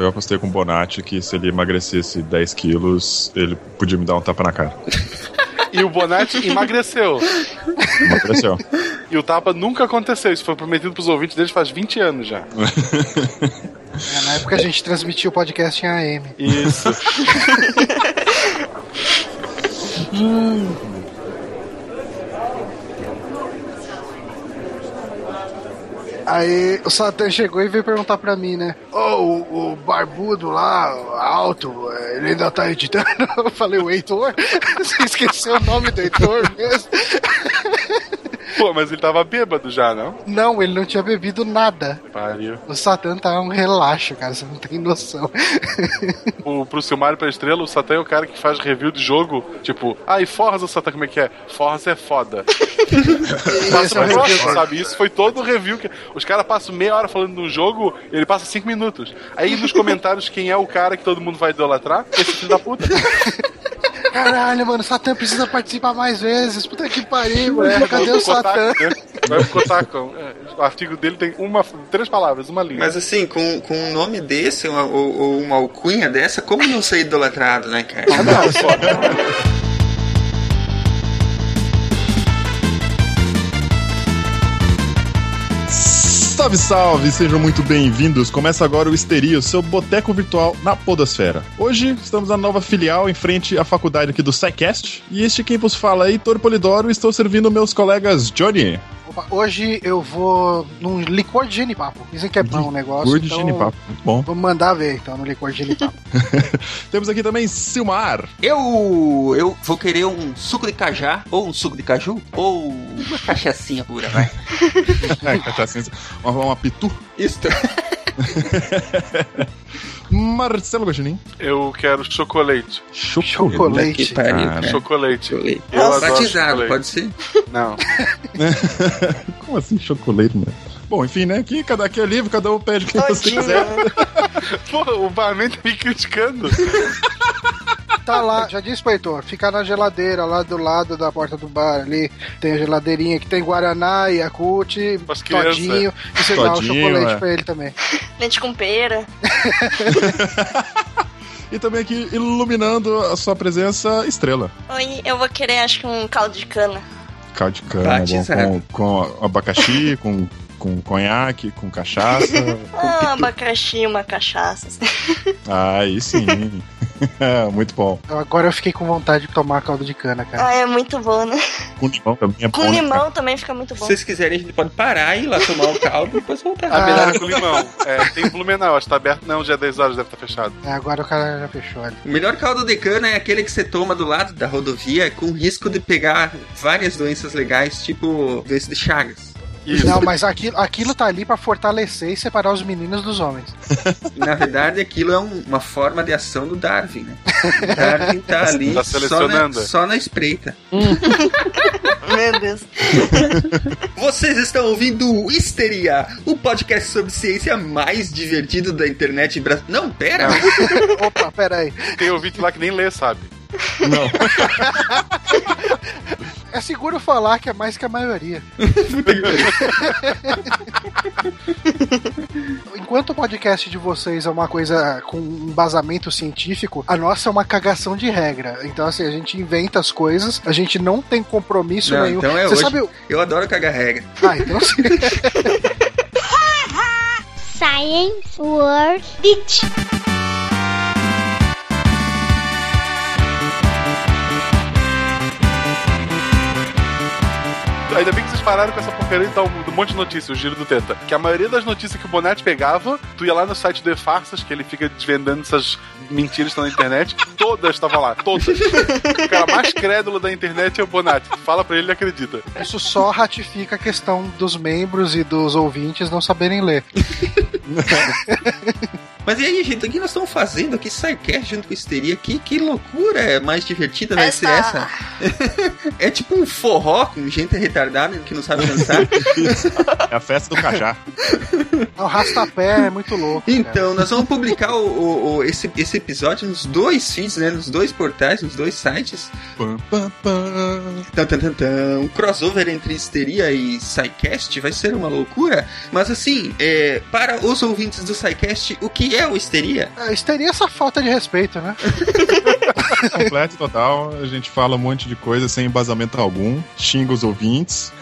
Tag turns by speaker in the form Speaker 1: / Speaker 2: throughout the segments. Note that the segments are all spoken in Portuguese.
Speaker 1: eu apostei com o Bonatti que se ele emagrecesse 10 quilos, ele podia me dar um tapa na cara.
Speaker 2: E o Bonatti emagreceu.
Speaker 1: Emagreceu.
Speaker 2: E o tapa nunca aconteceu. Isso foi prometido pros ouvintes deles faz 20 anos já.
Speaker 3: É, na época a gente transmitia o podcast em AM.
Speaker 2: Isso.
Speaker 3: Aí o Satã chegou e veio perguntar pra mim, né? Ô, o, o barbudo lá, alto, é, ele ainda tá editando? Eu falei, o Heitor? Você esqueceu o nome do Heitor mesmo?
Speaker 2: Pô, mas ele tava bêbado já, não?
Speaker 3: Não, ele não tinha bebido nada.
Speaker 2: Pariu.
Speaker 3: O Satã tá um relaxo, cara, você não tem noção.
Speaker 2: O, pro Silmário pra Estrela, o Satã é o cara que faz review de jogo, tipo, ai, Forza, Satã, como é que é? Forza é foda. Passa
Speaker 3: é
Speaker 2: próximo, sabe? Isso foi todo o review. que Os caras passam meia hora falando de um jogo, ele passa cinco minutos. Aí nos comentários, quem é o cara que todo mundo vai idolatrar? Esse filho da puta.
Speaker 3: Caralho, mano, o Satã precisa participar mais vezes. Puta que pariu, mano. Cadê o Satã?
Speaker 2: Vai pro Kotaku. É, o artigo dele tem uma, três palavras, uma linha.
Speaker 4: Mas assim, com, com um nome desse, uma, ou, ou uma alcunha dessa, como não ser idolatrado, né, cara?
Speaker 1: Salve, salve! Sejam muito bem-vindos. Começa agora o Histeria, o seu boteco virtual na Podosfera. Hoje estamos na nova filial em frente à faculdade aqui do SciCast. E este quem vos fala é Heitor Polidoro e estou servindo meus colegas Johnny.
Speaker 3: Opa, hoje eu vou num licor de genipapo. Dizem que é bom o negócio.
Speaker 1: Licor de
Speaker 3: então
Speaker 1: genipapo, muito bom.
Speaker 3: Vamos mandar ver, então, no licor de genipapo.
Speaker 1: Temos aqui também Silmar.
Speaker 4: Eu, eu vou querer um suco de cajá, ou um suco de caju, ou uma cachaçinha pura, vai.
Speaker 1: É, cachaçinha, uma, uma pitu.
Speaker 4: Isso.
Speaker 1: Marcelo Guaxinim.
Speaker 2: Eu quero chocolate.
Speaker 3: Chocolate.
Speaker 1: Cara.
Speaker 4: cara.
Speaker 2: Chocolate.
Speaker 4: Chocolate.
Speaker 2: Eu adoro
Speaker 4: Batizado,
Speaker 2: chocolate.
Speaker 4: pode ser?
Speaker 2: Não.
Speaker 1: Como assim chocolate, né? Bom, enfim, né? Aqui, cada aqui é livre, cada um pede o que você quiser.
Speaker 2: Pô, o barman tá me criticando.
Speaker 3: Tá lá, já disse pro Heitor, fica na geladeira lá do lado da porta do bar ali. Tem a geladeirinha que tem Guaraná,
Speaker 2: crianças.
Speaker 3: Todinho. E você dá o chocolate
Speaker 1: é.
Speaker 3: pra ele também.
Speaker 5: Leite com pera.
Speaker 1: E também aqui iluminando a sua presença, estrela.
Speaker 5: Oi, eu vou querer, acho que um caldo de cana.
Speaker 1: Caldo de cana, bom, com, com abacaxi, com, com conhaque, com cachaça.
Speaker 5: Ah, abacaxi, uma cachaça.
Speaker 1: Aí sim. Muito bom.
Speaker 3: Agora eu fiquei com vontade de tomar caldo de cana, cara.
Speaker 5: Ah, é muito bom, né?
Speaker 1: Com limão também é bom.
Speaker 5: Com
Speaker 1: né,
Speaker 5: limão também fica muito
Speaker 4: Se
Speaker 5: bom.
Speaker 4: vocês quiserem, a gente pode parar e ir lá tomar o caldo e depois voltar.
Speaker 2: A beirada com limão. É, tem Blumenau, acho que tá aberto. Não, já é 10 horas, deve estar fechado.
Speaker 3: É, agora o cara já fechou ali.
Speaker 4: O melhor caldo de cana é aquele que você toma do lado da rodovia com risco de pegar várias doenças legais, tipo doença de Chagas.
Speaker 2: Isso.
Speaker 3: Não, mas aquilo, aquilo tá ali pra fortalecer e separar os meninos dos homens.
Speaker 4: Na verdade, aquilo é um- uma forma de ação do Darwin, né? O Darwin tá ali
Speaker 2: Tá
Speaker 4: só, na, só na espreita.
Speaker 5: Meu Deus.
Speaker 4: Vocês estão ouvindo o Histeria, o podcast sobre ciência mais divertido da internet brasileira. Não, pera!
Speaker 3: Opa, pera aí.
Speaker 2: Tem ouvinte lá que nem lê, sabe?
Speaker 1: Não.
Speaker 3: É seguro falar que é mais que a maioria. Enquanto o podcast de vocês é uma coisa com um embasamento científico, a nossa é uma cagação de regra. Então, assim, a gente inventa as coisas, a gente não tem compromisso
Speaker 4: Não,
Speaker 3: nenhum.
Speaker 4: então é
Speaker 3: Você
Speaker 4: hoje.
Speaker 3: sabe. o-
Speaker 4: Eu adoro cagar regra.
Speaker 3: Ah, então sim.
Speaker 6: Science World Beach.
Speaker 2: Ainda bem que vocês pararam com essa porcaria e tal, do monte de notícias, o giro do teta. Que a maioria das notícias que o Bonatti pegava, tu ia lá no site do E-Farsas, que ele fica desvendando essas mentiras que estão na internet, todas estavam lá, todas. o cara mais crédulo da internet é o Bonatti. Fala pra ele, ele acredita.
Speaker 3: Isso só ratifica a questão dos membros e dos ouvintes não saberem ler.
Speaker 4: Mas e aí, gente, o que nós estamos fazendo aqui? SciCast junto com Histeria. Que, que loucura é mais divertida vai ser essa? é tipo um forró com gente retardada que não sabe dançar.
Speaker 1: É a festa do cajá.
Speaker 3: O rastapé é muito louco. cara.
Speaker 4: Então, nós vamos publicar o, o- o- esse, esse episódio nos dois feeds, né? Nos dois portais, nos dois sites.
Speaker 1: Pam, pam, pam.
Speaker 4: Tan, tan, tan, tan. Um crossover entre Histeria e SciCast vai ser uma loucura. Mas assim, é, para os ouvintes do SciCast, o que que é o histeria?
Speaker 3: É, isso teria essa falta de respeito, né?
Speaker 1: Completo total. A gente fala um monte de coisa sem embasamento algum, xinga os ouvintes.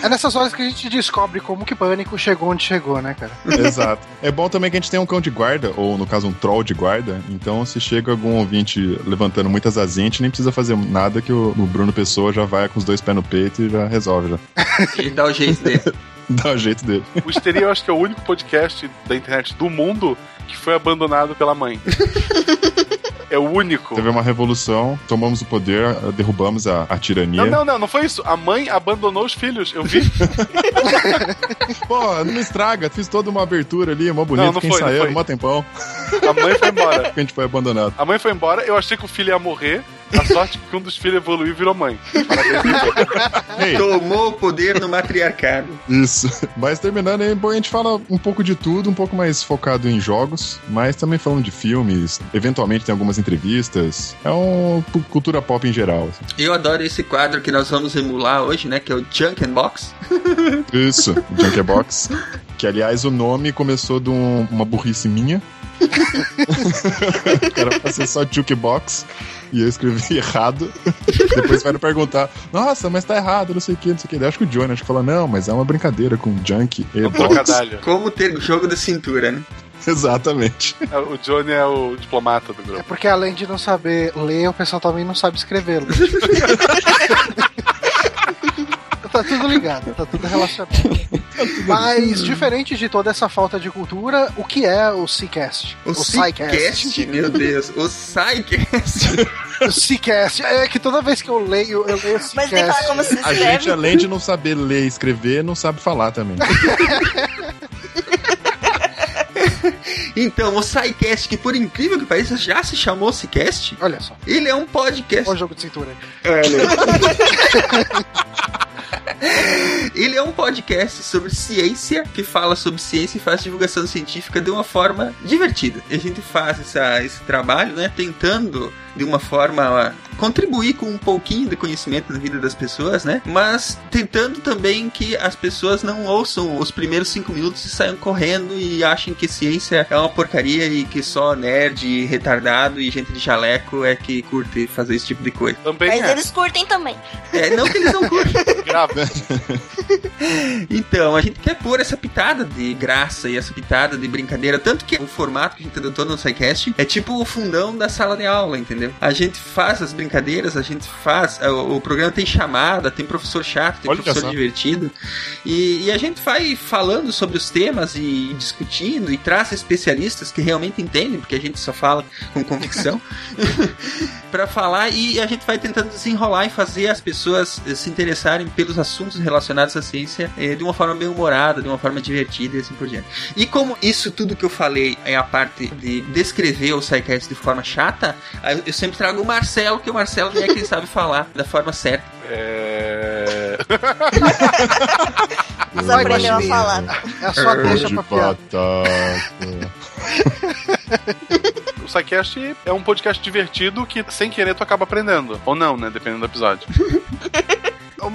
Speaker 3: É nessas horas que a gente descobre como que Pânico chegou onde chegou, né, cara?
Speaker 1: Exato. É bom também que a gente tem um cão de guarda, ou no caso um troll de guarda. Então, se chega algum ouvinte levantando muitas asinhas, a gente nem precisa fazer nada que o, o Bruno Pessoa já vai com os dois pés no peito e já resolve já.
Speaker 4: Ele dá o jeito dele.
Speaker 1: Dá o jeito dele.
Speaker 2: O Histeria eu acho que é o único podcast da internet do mundo que foi abandonado pela mãe. É o único.
Speaker 1: Teve uma revolução, tomamos o poder, derrubamos a, a tirania.
Speaker 2: Não, não, não, não foi isso. A mãe abandonou os filhos. Eu vi.
Speaker 1: Pô, não me estraga, fiz toda uma abertura ali, mó bonito,
Speaker 2: Não, não
Speaker 1: fiquei
Speaker 2: foi, não
Speaker 1: ensaiando,
Speaker 2: foi.
Speaker 1: mó tempão.
Speaker 2: A mãe foi embora.
Speaker 1: A gente foi abandonado.
Speaker 2: A mãe foi embora, eu achei que o filho ia morrer. A sorte que um dos filhos evoluiu e virou mãe.
Speaker 1: Ei,
Speaker 4: Tomou o poder no matriarcado.
Speaker 1: Isso. Mas terminando aí, bom, a gente fala um pouco de tudo, um pouco mais focado em jogos, mas também falando de filmes, eventualmente tem algumas entrevistas. É um pu- cultura pop em geral. assim.
Speaker 4: Eu adoro esse quadro que nós vamos emular hoje, né? Que é o Junk and Box.
Speaker 1: Isso, Junkbox. Que aliás o nome começou de um- uma burrice minha. era pra ser só Jukebox. E eu escrevi errado. Depois vai perguntar: Nossa, mas tá errado, não sei o que, não sei o que. Daí Acho que o Johnny acho que fala: Não, mas é uma brincadeira com Junk e
Speaker 2: Um
Speaker 1: Box.
Speaker 4: Como ter jogo da cintura, né?
Speaker 1: Exatamente.
Speaker 2: É, O Johnny é o diplomata do
Speaker 3: É
Speaker 2: grupo.
Speaker 3: porque além de não saber ler, o pessoal também não sabe escrever. Tá tudo ligado, tá tudo relacionado. Mas, diferente de toda essa falta de cultura, o que é o Seacast?
Speaker 4: O, Psycast, meu Deus. O Psycast.
Speaker 3: O Seacast. É que toda vez que eu leio, eu leio
Speaker 5: Mas tem que falar como se
Speaker 1: A
Speaker 5: escreve.
Speaker 1: gente, além de não saber ler e escrever, não sabe falar também.
Speaker 4: Então, o Psycast, que por incrível que pareça, já se chamou Psycast.
Speaker 3: Olha só,
Speaker 4: Ele é um podcast.
Speaker 3: olha o jogo de cintura aí.
Speaker 4: Ele é um podcast sobre ciência, que fala sobre ciência e faz divulgação científica de uma forma divertida. E a gente faz essa, esse trabalho, né, tentando de uma forma contribuir com um pouquinho de conhecimento na vida das pessoas, né? Mas tentando também que as pessoas não ouçam os primeiros cinco minutos e saiam correndo e achem que ciência é uma porcaria e que só nerd, retardado e gente de jaleco é que curte fazer esse tipo de coisa.
Speaker 2: Também
Speaker 5: Mas
Speaker 2: é.
Speaker 5: eles curtem também.
Speaker 4: É, não que eles não curtem.
Speaker 2: Grave.
Speaker 4: Então, a gente quer pôr essa pitada de graça e essa pitada de brincadeira. Tanto que o formato que a gente adotou no SciCast é tipo o fundão da sala de aula, entendeu? A gente faz as brincadeiras, a gente faz. O, o programa tem chamada, tem professor chato, tem
Speaker 1: Olha
Speaker 4: professor divertido. E, e a gente vai falando sobre os temas e, discutindo e traz especialistas que realmente entendem, porque a gente só fala com convicção. Pra falar e a gente vai tentando desenrolar e fazer as pessoas eh, se interessarem pelos assuntos relacionados à ciência eh, de uma forma bem humorada, de uma forma divertida e assim por diante. E como isso tudo que eu falei é a parte de descrever o SciCast de forma chata, aí eu sempre trago o Marcelo, que o Marcelo é quem sabe falar da forma certa.
Speaker 2: É...
Speaker 5: Só aprendeu a falar.
Speaker 3: É a sua deixa
Speaker 1: de
Speaker 3: pra.
Speaker 2: O SciCast é um podcast divertido que, sem querer, tu acaba aprendendo. Ou não, né? Dependendo do episódio.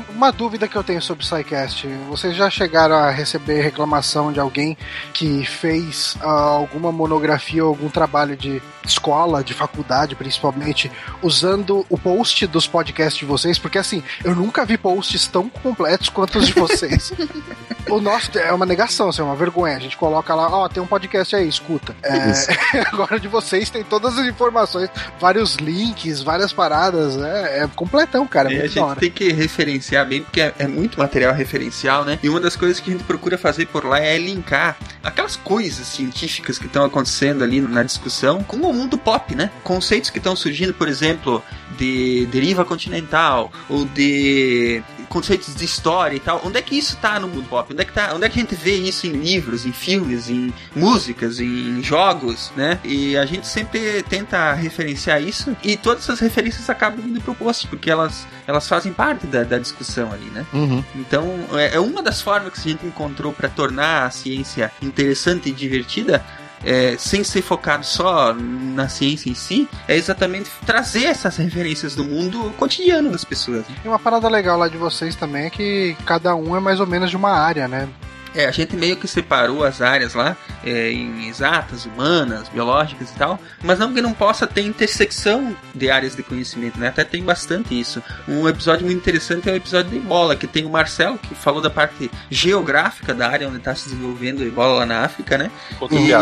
Speaker 3: Uma dúvida que eu tenho sobre o SciCast. Vocês já chegaram a receber reclamação de alguém que fez ah, alguma monografia ou algum trabalho de escola, de faculdade, principalmente, usando o post dos podcasts de vocês? Porque assim, eu nunca vi posts tão completos quanto os de vocês. o nosso é uma negação, assim, é uma vergonha. A gente coloca lá, ó, tem um podcast aí, escuta. É, agora de vocês tem todas as informações, vários links, várias paradas, né? É completão, cara. É
Speaker 4: E a gente
Speaker 3: hora.
Speaker 4: tem que referenciar bem, porque é, é muito material referencial, né? E uma das coisas que a gente procura fazer por lá é linkar aquelas coisas científicas que estão acontecendo ali na discussão com o mundo pop, né? Conceitos que estão surgindo, por exemplo, de deriva continental ou de conceitos de história e tal. Onde é que isso tá no mundo pop? Onde é que tá? Onde é que a gente vê isso em livros, em filmes, em músicas, em jogos, né? E a gente sempre tenta referenciar isso e todas essas referências acabam vindo pro post, porque elas, elas fazem parte da, da discussão ali, né?
Speaker 1: Uhum.
Speaker 4: Então, é é uma das formas que a gente encontrou para tornar a ciência interessante e divertida. É, sem ser focado só na ciência em si, é exatamente trazer essas referências do mundo cotidiano das pessoas. né?
Speaker 3: E uma parada legal lá de vocês também é que cada um é mais ou menos de uma área, né?
Speaker 4: É, a gente meio que separou as áreas lá é, em exatas, humanas, biológicas e tal, mas não que não possa ter intersecção de áreas de conhecimento, né? Até tem bastante isso. Um episódio muito interessante é o episódio de Ebola, que tem o Marcelo, que falou da parte geográfica da área onde está se desenvolvendo o Ebola lá na África, né?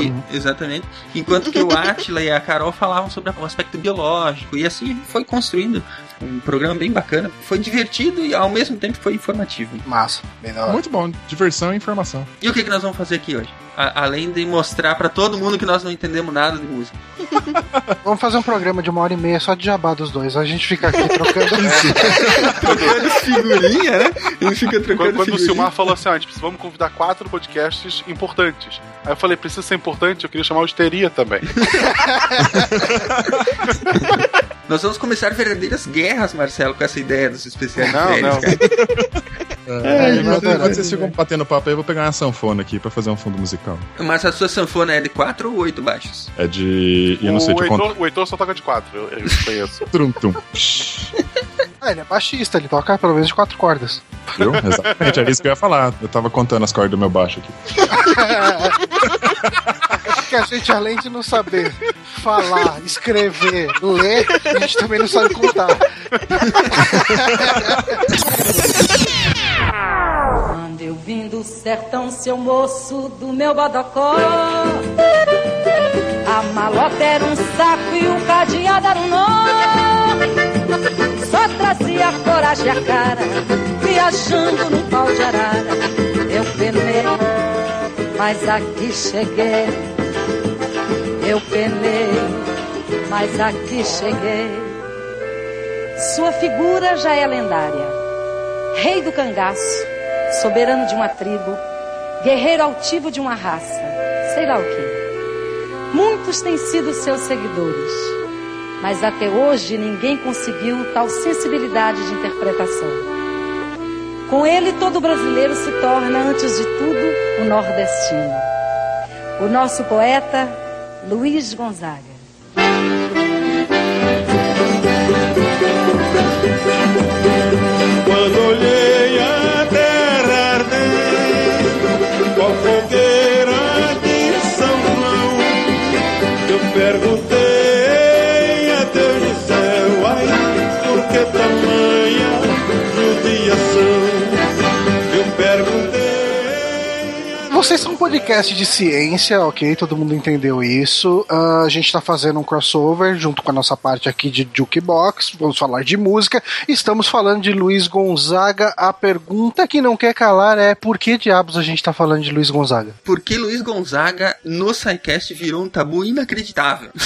Speaker 4: E- exatamente. Enquanto que o Atila e a Carol falavam sobre o aspecto biológico. E assim foi construindo um programa bem bacana. Foi divertido e ao mesmo tempo foi informativo.
Speaker 3: Massa, bem da hora.
Speaker 1: Muito bom, diversão e informação.
Speaker 4: E o que, que nós vamos fazer aqui hoje? A- além de mostrar pra todo mundo que nós não entendemos nada de música.
Speaker 3: Vamos fazer um programa de uma hora e meia só de jabá dos dois. A gente fica aqui trocando.
Speaker 4: Trocando figurinha, né? Ele fica trocando
Speaker 2: Quando, quando o
Speaker 4: figurinha.
Speaker 2: Silmar falou assim, ó, a gente precisa, vamos convidar quatro podcasts importantes. Aí eu falei, precisa ser importante, eu queria chamar o Histeria também.
Speaker 4: Nós vamos começar verdadeiras guerras, Marcelo, com essa ideia dos especiais
Speaker 2: Não,
Speaker 4: férias,
Speaker 2: não.
Speaker 1: É,
Speaker 3: eu
Speaker 1: enquanto, vocês ficam batendo papo aí, eu vou pegar uma sanfona aqui pra fazer um fundo musical.
Speaker 4: Mas a sua sanfona é de quatro ou oito baixos?
Speaker 1: É de. Eu não sei
Speaker 2: o,
Speaker 1: de
Speaker 2: Heitor,
Speaker 1: quanto.
Speaker 2: o Heitor só toca de quatro, eu, eu conheço.
Speaker 1: Trum, tum.
Speaker 3: Ah, ele é baixista, ele toca pelo menos de quatro cordas.
Speaker 1: Viu? Exatamente, era isso que eu ia falar. Eu tava contando as cordas do meu baixo aqui.
Speaker 3: Porque a gente, além de não saber falar, escrever, ler, a gente também não sabe contar.
Speaker 7: Eu vim do sertão, seu moço do meu bodocó. A malota era um saco e o cadeado era um nó. Só trazia coragem a cara, viajando num pau de arara. Eu penei, mas aqui cheguei. Eu penei, mas aqui cheguei. Sua figura já é lendária. Rei do cangaço, soberano de uma tribo, guerreiro altivo de uma raça, sei lá o que. Muitos têm sido seus seguidores, mas até hoje ninguém conseguiu tal sensibilidade de interpretação. Com ele, todo brasileiro se torna, antes de tudo, um nordestino. O nosso poeta, Luiz Gonzaga.
Speaker 3: Vocês são um podcast de ciência, ok? Todo mundo entendeu isso. Ah, a gente tá fazendo um crossover junto com a nossa parte aqui de Jukebox. Vamos falar de música. Estamos falando de Luiz Gonzaga. A pergunta que não quer calar é por que diabos a gente tá falando de Luiz Gonzaga?
Speaker 4: Porque Luiz Gonzaga no SciCast virou um tabu inacreditável.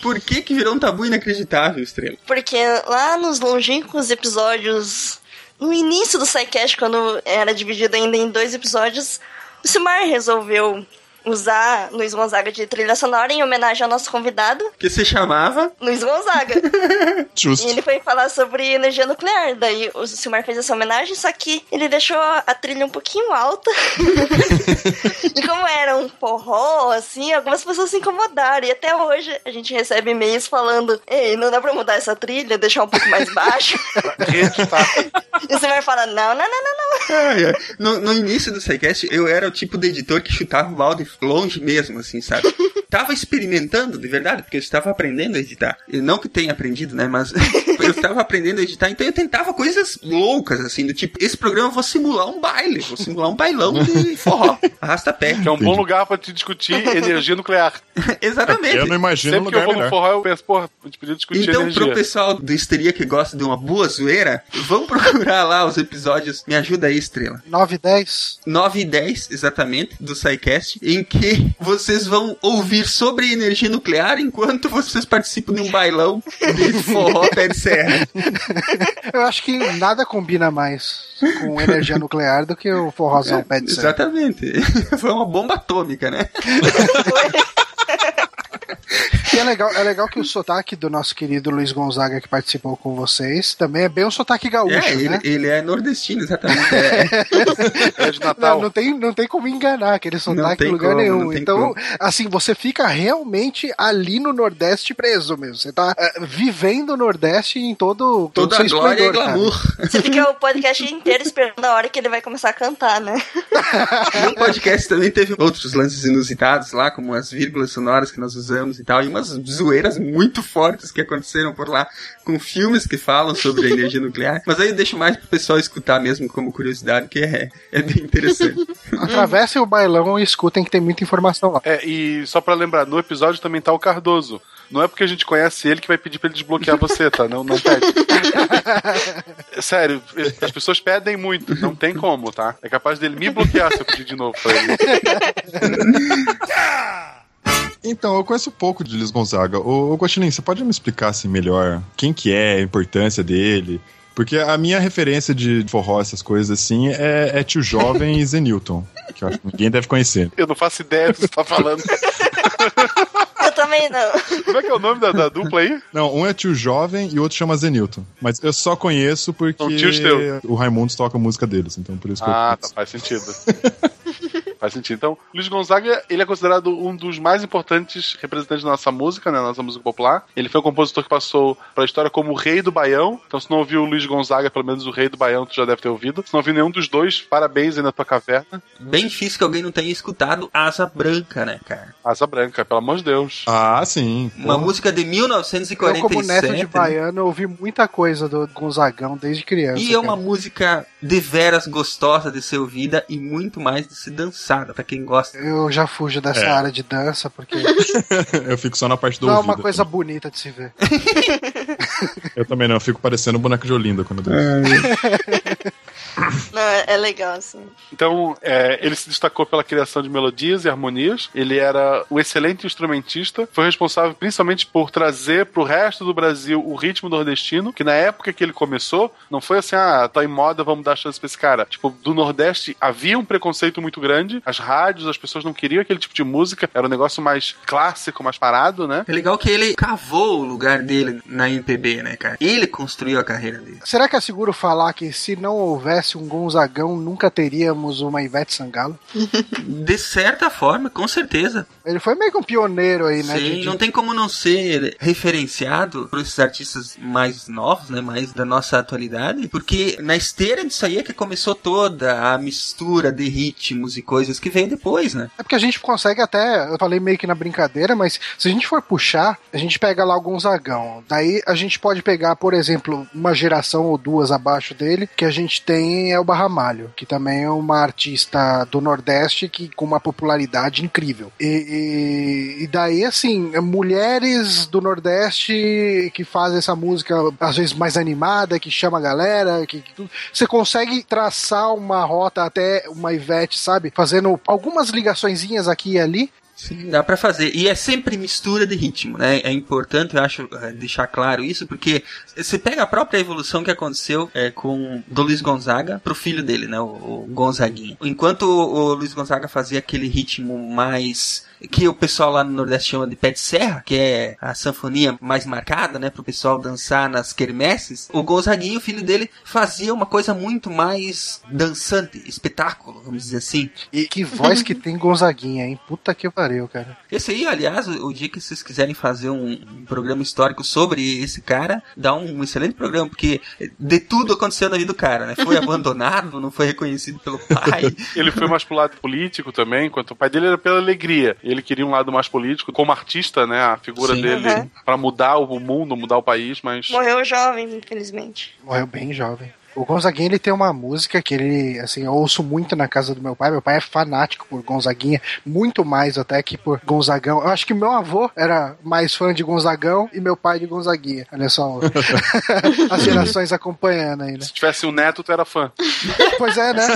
Speaker 4: Por que que virou um tabu inacreditável, Estrela?
Speaker 5: Porque lá nos longínquos episódios, no início do SciCast, quando era dividido ainda em dois episódios, o Silmar resolveu usar Luiz Gonzaga de trilha sonora em homenagem ao nosso convidado,
Speaker 4: Que se chamava...
Speaker 5: Luiz Gonzaga.
Speaker 1: Justo.
Speaker 5: E ele foi falar sobre energia nuclear. Daí o Silmar fez essa homenagem, só que ele deixou a trilha um pouquinho alta. e como era um forró, assim, algumas pessoas se incomodaram. E até hoje a gente recebe e-mails falando: Ei, não dá pra mudar essa trilha, deixar um pouco mais baixo. e o Silmar fala: Não, não, não, não, não.
Speaker 4: Ai, ai. No, no início do SciCast, eu era o tipo de editor que chutava o balde longe mesmo, assim, sabe? Tava experimentando, de verdade, porque eu estava aprendendo a editar. E não que tenha aprendido, né? Mas eu estava aprendendo a editar, então eu tentava coisas loucas, assim, do tipo, esse programa eu vou simular um baile, vou simular um bailão de forró, arrasta-pé.
Speaker 2: Que é um bom lugar pra te discutir energia nuclear.
Speaker 4: Exatamente.
Speaker 1: Eu não imagino um
Speaker 2: Sempre que eu vou no forró, eu penso, porra, a gente podia discutir
Speaker 4: Então,
Speaker 2: energia.
Speaker 4: pro pessoal do Histeria que gosta de uma boa zoeira, vão procurar lá os episódios. Me ajuda aí, Estrela.
Speaker 3: 9 e 10?
Speaker 4: 9 e 10, exatamente, do SciCast, em que vocês vão ouvir sobre energia nuclear enquanto vocês participam de um bailão de forró pé de serra.
Speaker 3: Eu acho que nada combina mais com energia nuclear do que o forrozão pé de serra.
Speaker 4: Exatamente. Foi uma bomba atômica, né?
Speaker 3: E é legal, é legal que o sotaque do nosso querido Luiz Gonzaga que participou com vocês também é bem um sotaque gaúcho,
Speaker 4: É, ele,
Speaker 3: né?
Speaker 4: ele é nordestino, exatamente. É,
Speaker 2: É de
Speaker 3: Não,
Speaker 2: Natal.
Speaker 3: não tem, não tem como enganar aquele sotaque em lugar
Speaker 4: como,
Speaker 3: nenhum.
Speaker 4: não
Speaker 3: Então,
Speaker 4: como.
Speaker 3: assim, você fica realmente ali no Nordeste preso mesmo. Você tá é, vivendo o Nordeste em todo, todo
Speaker 4: toda
Speaker 3: seu
Speaker 4: a glória e
Speaker 3: esplendor, cara.
Speaker 4: glamour.
Speaker 5: Você fica o podcast inteiro esperando a hora que ele vai começar a cantar, né?
Speaker 4: No podcast também teve outros lances inusitados lá, como as vírgulas sonoras que nós usamos e tal, e umas zoeiras muito fortes que aconteceram por lá, com filmes que falam sobre a energia nuclear. Mas aí eu deixo mais pro pessoal escutar mesmo como curiosidade, que é, é bem interessante.
Speaker 3: Atravessem o bailão e escutem que tem muita informação lá.
Speaker 2: É, e só pra lembrar, no episódio também tá o Cardoso. Não é porque a gente conhece ele que vai pedir pra ele desbloquear você, tá? Não, não pede. Sério, as pessoas pedem muito, não tem como, tá? É capaz dele me bloquear se eu pedir de novo pra ele.
Speaker 1: Então, eu conheço pouco de Luiz Gonzaga. Ô, ô Guaxinim, você pode me explicar assim melhor quem que é, a importância dele? Porque a minha referência de forró, essas coisas assim, é, é Tio Jovem e Zenilton, que eu acho que ninguém deve conhecer.
Speaker 2: Eu não faço ideia do que você tá falando.
Speaker 5: Eu também não.
Speaker 2: Como é que é o nome da, da dupla aí?
Speaker 1: Não, um é Tio Jovem e o outro chama Zenilton. Mas eu só conheço porque
Speaker 2: São tios teus.
Speaker 1: o Raimundos toca a música deles, então por isso que
Speaker 2: Ah,
Speaker 1: eu
Speaker 2: tá,
Speaker 1: conheço.
Speaker 2: faz sentido. Faz sentido. Então, Luiz Gonzaga, ele é considerado um dos mais importantes representantes da nossa música, né, nossa música popular. Ele foi um compositor que passou pra história como o rei do Baião. Então, se não ouviu o Luiz Gonzaga, pelo menos o rei do Baião, tu já deve ter ouvido. Se não ouviu nenhum dos dois, parabéns aí na tua caverna.
Speaker 4: Bem difícil que alguém não tenha escutado Asa Branca, né, cara?
Speaker 2: Asa Branca, pelo amor de Deus.
Speaker 1: Ah, sim.
Speaker 4: Uma música de
Speaker 3: Eu,
Speaker 4: 1947.
Speaker 3: como neto de
Speaker 4: né?
Speaker 3: baiano, eu ouvi muita coisa do Gonzagão desde criança.
Speaker 4: E é uma
Speaker 3: cara.
Speaker 4: música de veras gostosa de ser ouvida e muito mais de ser dançada, pra quem gosta.
Speaker 3: Eu já fujo dessa
Speaker 1: É.
Speaker 3: área de dança, porque
Speaker 1: eu fico só na parte do
Speaker 3: não é
Speaker 1: ouvido.
Speaker 3: uma coisa bonita de se ver.
Speaker 1: Eu também não, eu fico parecendo um boneco de Olinda quando eu danço.
Speaker 5: Não, é, é legal, assim.
Speaker 2: Então, é, ele se destacou pela criação de melodias e harmonias. Ele era um excelente instrumentista. Foi responsável principalmente por trazer pro resto do Brasil o ritmo nordestino, que na época que ele começou, não foi assim, ah, tá em moda, vamos dar chance pra esse cara. Tipo, do Nordeste havia um preconceito muito grande. As rádios, as pessoas não queriam aquele tipo de música. Era um negócio mais clássico, mais parado, né?
Speaker 4: É legal que ele cavou o lugar dele na MPB, né, cara? Ele construiu a carreira dele.
Speaker 3: Será que é seguro falar que se não houvesse um Gonzagão, nunca teríamos uma Ivete Sangalo?
Speaker 4: De certa forma, com certeza.
Speaker 3: Ele foi meio que um pioneiro aí, né?
Speaker 4: Sim,
Speaker 3: de- de-
Speaker 4: não tem como não ser referenciado por esses artistas mais novos, né, mais da nossa atualidade, porque na esteira disso aí é que começou toda a mistura de ritmos e coisas que veio depois, né?
Speaker 3: É porque a gente consegue até, eu falei meio que na brincadeira, mas se a gente for puxar, a gente pega lá o Gonzagão. Daí a gente pode pegar, por exemplo, uma geração ou duas abaixo dele, que a gente tem é o Barramalho, que também é uma artista do Nordeste que com uma popularidade incrível. E, e- e daí, assim, mulheres do Nordeste que fazem essa música às vezes mais animada, que chama a galera, que, que. Você consegue traçar uma rota até uma Ivete, sabe? Fazendo algumas ligaçõezinhas aqui e ali.
Speaker 4: Sim, dá pra fazer. E é sempre mistura de ritmo, né? É importante, eu acho, eh, deixar claro isso, porque você pega a própria evolução que aconteceu é, com do Luiz Gonzaga pro filho dele, né? O, o Gonzaguinha. Enquanto o, o Luiz Gonzaga fazia aquele ritmo mais que o pessoal lá no Nordeste chama de pé de serra, que é a sanfonia mais marcada, né, pro pessoal dançar nas quermesses, o Gonzaguinho, o filho dele, fazia uma coisa muito mais dançante, espetáculo, vamos dizer assim.
Speaker 3: E que voz que tem Gonzaguinha, hein? Puta que pariu, cara.
Speaker 4: Esse aí, aliás, o, dia que vocês quiserem fazer um, um programa histórico sobre esse cara, dá um, excelente programa, porque de tudo aconteceu na vida do cara, né? Foi abandonado, não foi reconhecido pelo pai.
Speaker 2: Ele foi mais pro lado político também, enquanto o pai dele era pela alegria. Ele queria um lado mais político, como artista, né? A figura
Speaker 4: Sim.
Speaker 2: dele
Speaker 5: Uhum.
Speaker 2: pra mudar o mundo, mudar o país, mas.
Speaker 5: Morreu jovem, infelizmente.
Speaker 3: Morreu bem jovem. O Gonzaguinha, ele tem uma música que ele, assim, eu ouço muito na casa do meu pai. Meu pai é fanático por Gonzaguinha, muito mais até que por Gonzagão. Eu acho que meu avô era mais fã de Gonzagão e meu pai de Gonzaguinha. Olha só, as gerações acompanhando aí, né?
Speaker 2: Se tivesse um neto, tu era fã.
Speaker 3: Pois é, né?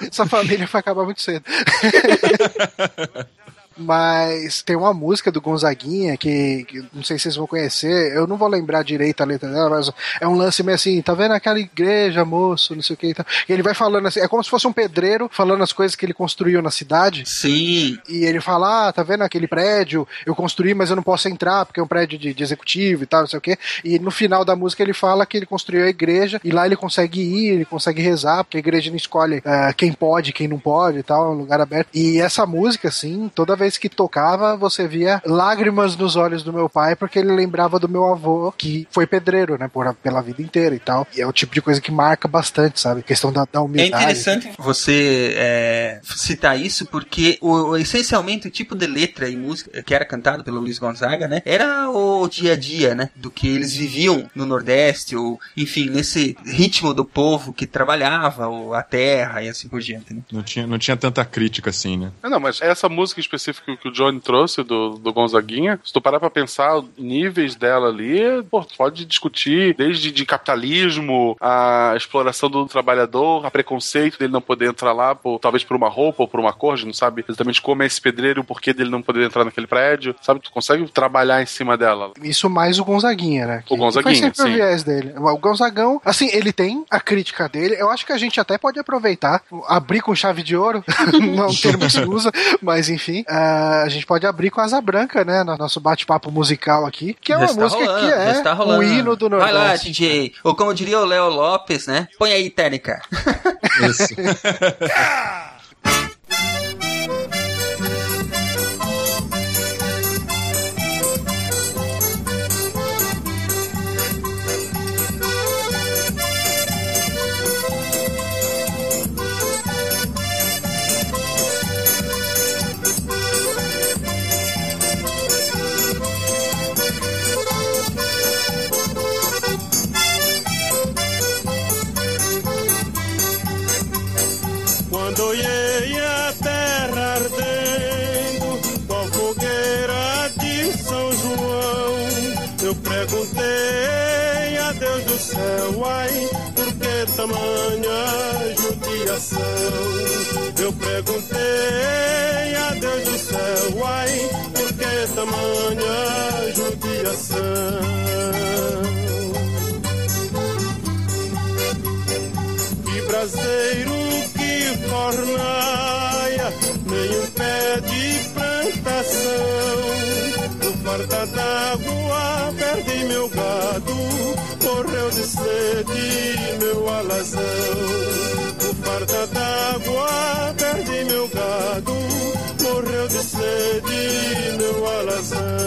Speaker 3: Essa família vai acabar muito cedo. Mas tem uma música do Gonzaguinha que, que não sei se vocês vão conhecer, eu não vou lembrar direito a letra dela, mas é um lance meio assim, tá vendo aquela igreja, moço, não sei o que e tal. E ele vai falando assim, é como se fosse um pedreiro falando as coisas que ele construiu na cidade.
Speaker 4: Sim.
Speaker 3: E ele fala, ah, tá vendo aquele prédio? Eu construí, mas eu não posso entrar porque é um prédio de, de executivo e tal, não sei o quê. E no final da música ele fala que ele construiu a igreja e lá ele consegue ir, ele consegue rezar, porque a igreja não escolhe ah, quem pode, quem não pode e tal, é um lugar aberto. E essa música, assim, toda vez que tocava, você via lágrimas nos olhos do meu pai, porque ele lembrava do meu avô, que foi pedreiro, né, por, pela vida inteira e tal. E é o tipo de coisa que marca bastante, sabe? A questão da, da
Speaker 4: É
Speaker 3: humildade.
Speaker 4: interessante você é, citar isso porque o, o- essencialmente o tipo de letra e música que era cantado pelo Luiz Gonzaga, né, era o dia a dia, né, do que eles viviam no Nordeste ou, enfim, nesse ritmo do povo que trabalhava, ou a terra e assim por diante, né.
Speaker 1: Não tinha, não tinha tanta crítica assim, né?
Speaker 2: Não, mas essa música específica que o Johnny trouxe do, do Gonzaguinha, se tu parar pra pensar níveis dela ali, pô, tu pode discutir desde de capitalismo, a exploração do trabalhador, a preconceito dele não poder entrar lá, por, talvez por uma roupa ou por uma cor, a gente não sabe exatamente como é esse pedreiro o porquê dele não poder entrar naquele prédio, sabe? Tu consegue trabalhar em cima dela.
Speaker 3: Isso mais o Gonzaguinha, né? Que
Speaker 2: O Gonzaguinha,
Speaker 3: sempre
Speaker 2: sim.
Speaker 3: o viés dele. O Gonzagão, assim, ele tem a crítica dele. Eu acho que a gente até pode aproveitar, abrir com chave de ouro, não é um termo que se usa, mas enfim, ah, a gente pode abrir com Asa Branca, né? No nosso bate-papo musical aqui, que é uma música
Speaker 4: rolando,
Speaker 3: que é
Speaker 4: está
Speaker 3: o hino do
Speaker 4: Vai lá,
Speaker 3: Nordeste.
Speaker 4: DJ. Ou como diria o Léo Lopes, né? Põe aí, técnica.
Speaker 1: Isso.
Speaker 8: Quando olhei a terra ardendo, a fogueira de São João, eu perguntei a Deus do céu, ai, por que tamanha judiação? Eu perguntei a Deus do céu, ai, por que tamanha judiação? Nem um pé de plantação. No farta d'água perdi meu gado, morreu de sede meu alazão. No farta d'água perdi meu gado, morreu de sede meu alazão.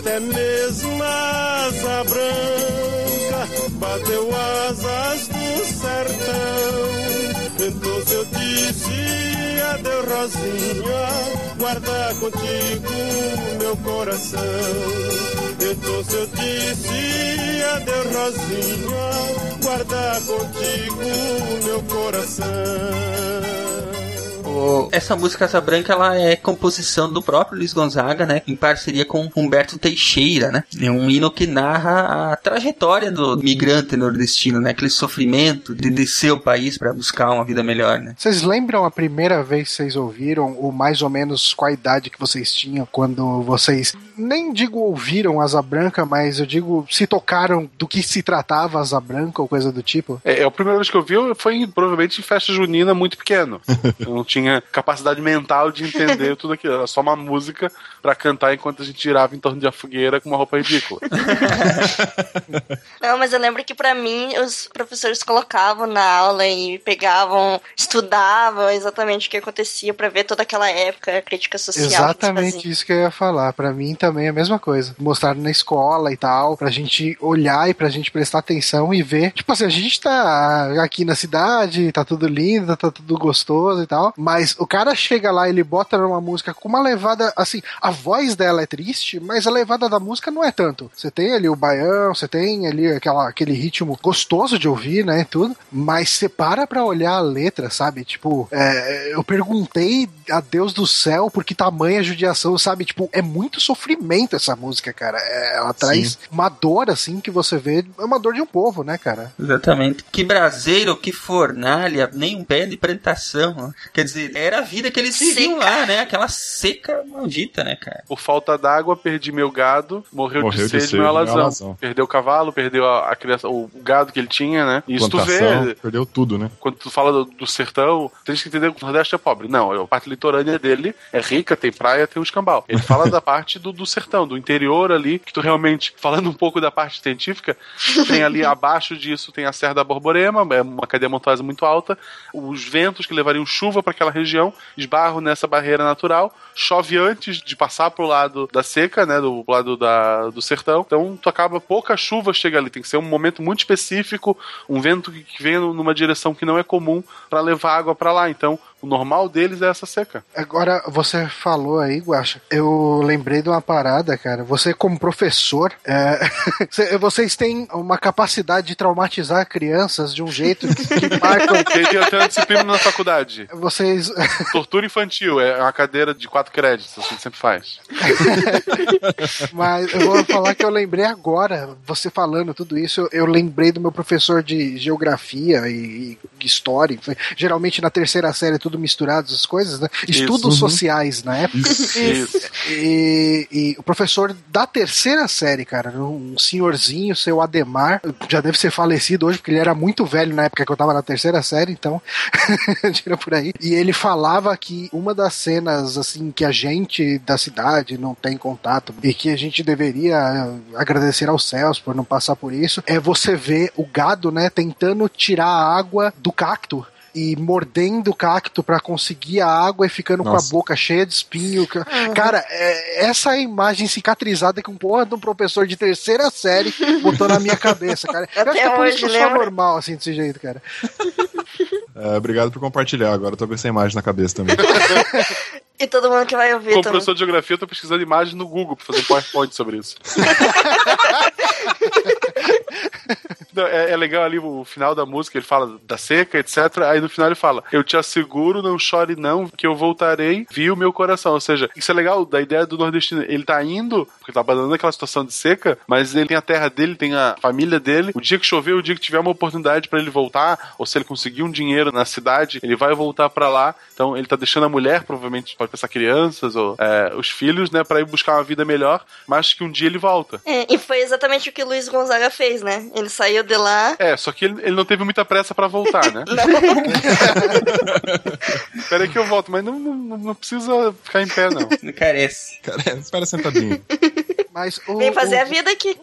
Speaker 8: Até mesmo a asa branca bateu asas do sertão. Então eu disse adeus, Rosinha, guarda contigo meu coração. Então eu disse adeus, Rosinha, guarda contigo meu coração.
Speaker 4: Essa música Casa Branca ela é composição do próprio Luiz Gonzaga, né? Em parceria com Humberto Teixeira, né? É um hino que narra a trajetória do migrante nordestino, né? Aquele sofrimento de descer o país para buscar uma vida melhor, né?
Speaker 3: Vocês lembram a primeira vez que vocês ouviram, ou mais ou menos qual a idade que vocês tinham quando vocês, nem digo ouviram Asa Branca, mas eu digo se tocaram do que se tratava Asa Branca ou coisa do tipo?
Speaker 2: É, a primeira vez que eu vi foi provavelmente em festa junina muito pequeno. Eu não tinha capacidade mental de entender tudo aquilo. Era só uma música pra cantar enquanto a gente girava em torno de uma fogueira com uma roupa ridícula.
Speaker 5: Não, mas eu lembro que pra mim os professores colocavam na aula e pegavam, estudavam exatamente o que acontecia pra ver toda aquela época, a crítica social. que
Speaker 3: Exatamente
Speaker 5: faziam.
Speaker 3: isso que eu ia falar. Pra mim também é a mesma coisa. Mostraram na escola e tal, pra gente olhar e pra gente prestar atenção e ver. Tipo assim, a gente tá aqui na cidade, tá tudo lindo, tá tudo gostoso e tal, mas o cara chega lá, ele bota numa música com uma levada, assim, a voz dela é triste, mas a levada da música não é tanto. Você tem ali o baião, você tem ali aquela, aquele ritmo gostoso de ouvir, né, tudo, mas você para pra olhar a letra, sabe? Tipo, é, eu perguntei a Deus do céu por que tamanha judiação, sabe? Tipo, é muito sofrimento essa música, cara. É, ela traz uma dor, assim, que você vê, é uma dor de um povo, né, cara?
Speaker 4: Exatamente. Que braseiro, que fornalha, nem um pé de plantação. Quer dizer, era a vida que eles viviam lá, né? Aquela seca maldita, né, cara?
Speaker 2: Por falta d'água, perdi meu gado, morreu,
Speaker 1: Morreu
Speaker 2: de
Speaker 1: de
Speaker 2: sede, meu alazão. Perdeu o cavalo, perdeu a, a criança, o gado que ele tinha, né? E isso tu vê,
Speaker 1: perdeu tudo, né?
Speaker 2: quando tu fala do, do sertão, tem que entender que o Nordeste é pobre. Não, a parte litorânea dele é rica, tem praia, tem o escambau. Ele fala da parte do, do sertão, do interior ali, que tu realmente, falando um pouco da parte científica, tem ali abaixo disso, tem a Serra da Borborema, é uma cadeia montanhosa muito alta, os ventos que levariam chuva para aquela região esbarram nessa barreira natural, chove antes de passar pro lado da seca, né, do lado da, do sertão, então tu acaba, pouca chuva chega ali, tem que ser um momento muito específico, um vento que, que vem numa direção que não é comum para levar água para lá, então o normal deles é essa seca.
Speaker 3: Agora, você falou aí, Guaxa, eu lembrei de uma parada, cara. Você, como professor, é, cê- vocês têm uma capacidade de traumatizar crianças de um jeito que, marcam.
Speaker 2: Tem uma disciplina na faculdade.
Speaker 3: Vocês.
Speaker 2: Tortura infantil, é uma cadeira de quatro créditos, a gente sempre faz.
Speaker 3: Mas eu vou falar que eu lembrei agora, você falando tudo isso, eu, eu lembrei do meu professor de geografia e, história. Geralmente na terceira série é tudo misturado, essas coisas, né? Estudos
Speaker 1: Uhum.
Speaker 3: sociais na época.
Speaker 2: Isso.
Speaker 3: E, e o professor da terceira série, cara, um senhorzinho, seu Ademar, já deve ser falecido hoje, porque ele era muito velho na época que eu tava na terceira série, então, tira por aí. E ele falava que uma das cenas, assim, que a gente da cidade não tem contato e que a gente deveria agradecer aos céus por não passar por isso, é você ver o gado, né, tentando tirar a água do cacto. E mordendo o cacto pra conseguir a água e ficando com a
Speaker 1: Nossa.
Speaker 3: boca cheia de espinho. ca- Cara, é, essa imagem cicatrizada que um porra de um professor de terceira série botou na minha cabeça, cara. Eu acho que é por isso que eu
Speaker 5: hoje,
Speaker 3: sou normal, assim, desse jeito, cara.
Speaker 1: É, obrigado por compartilhar. Agora eu tô com essa imagem na cabeça também.
Speaker 5: E todo mundo que vai ouvir
Speaker 2: Como
Speaker 5: também.
Speaker 2: professor de geografia, eu tô pesquisando imagens no Google pra fazer um PowerPoint sobre isso. Não, é, é legal ali o final da música, ele fala da seca, etc. Aí no final ele fala: Eu te asseguro, não chore não, que eu voltarei, vi o meu coração. Ou seja, isso é legal da ideia do nordestino. Ele tá indo, porque tá abandonando aquela situação de seca, mas ele tem a terra dele, tem a família dele. O dia que chover, o dia que tiver uma oportunidade pra ele voltar, ou se ele conseguir um dinheiro na cidade, ele vai voltar pra lá. Então ele tá deixando a mulher, provavelmente pode pensar crianças ou é, os filhos, né, pra ir buscar uma vida melhor, mas que um dia ele volta.
Speaker 5: É, e foi exatamente o que Luiz Gonzaga fez, né? Ele saiu de lá.
Speaker 2: É, só que ele, ele não teve muita pressa pra voltar, né? Peraí que eu volto, mas não, não, não precisa ficar em pé, não.
Speaker 4: Não carece.
Speaker 1: Cara, espera sentadinho.
Speaker 3: Mas o,
Speaker 5: Vem fazer
Speaker 3: o,
Speaker 5: a vida aqui.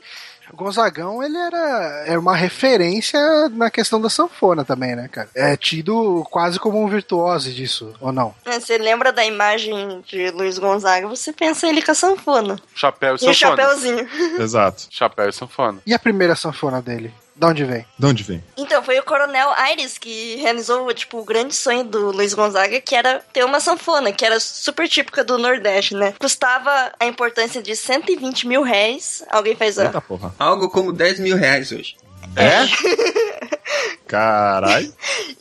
Speaker 3: O Gonzagão, ele era, era uma referência na questão da sanfona também, né, cara? É tido quase como um virtuoso disso, ou não?
Speaker 5: É, Você lembra da imagem de Luiz Gonzaga, você pensa ele com a sanfona.
Speaker 2: Chapéu e
Speaker 5: E o
Speaker 2: sanfona.
Speaker 5: chapéuzinho.
Speaker 1: Exato.
Speaker 2: Chapéu e sanfona.
Speaker 3: E a primeira sanfona dele? Da onde vem?
Speaker 1: De onde vem?
Speaker 5: Então, foi o Coronel Aires que realizou, tipo, o grande sonho do Luiz Gonzaga, que era ter uma sanfona, que era super típica do Nordeste, né? Custava a importância de 120 mil réis. Alguém faz a...
Speaker 1: Eita porra.
Speaker 4: Algo como 10 mil reais hoje.
Speaker 1: É? Caralho.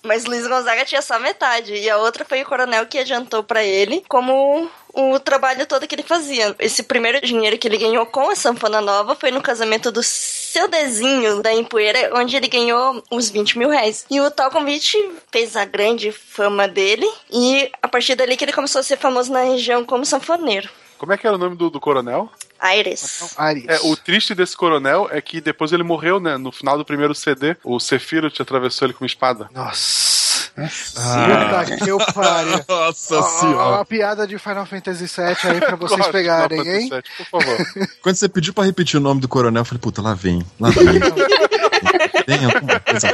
Speaker 5: Mas Luiz Gonzaga tinha só metade. E a outra foi o coronel que adiantou pra ele como o trabalho todo que ele fazia. Esse primeiro dinheiro que ele ganhou com a sanfona nova foi no casamento do seu Dezinho da Empoeira, onde ele ganhou uns 20 mil reais. E o tal convite fez a grande fama dele. E a partir dali que ele começou a ser famoso na região como sanfoneiro.
Speaker 2: Como é que era o nome do, do coronel?
Speaker 5: Aires.
Speaker 3: Ares.
Speaker 2: É, o triste desse coronel é que depois ele morreu, né? No final do primeiro CD, o Sephiroth atravessou ele com uma espada.
Speaker 3: Nossa.
Speaker 1: Ah.
Speaker 3: Puta que eu pariu.
Speaker 1: Nossa senhora.
Speaker 3: Uma piada de Final Fantasy VII aí pra vocês pegarem,
Speaker 2: Final
Speaker 3: hein?
Speaker 2: Fantasy VII, Por favor.
Speaker 1: Quando você pediu pra repetir o nome do coronel, eu falei, puta, lá vem. Lá vem. Tem alguma coisa.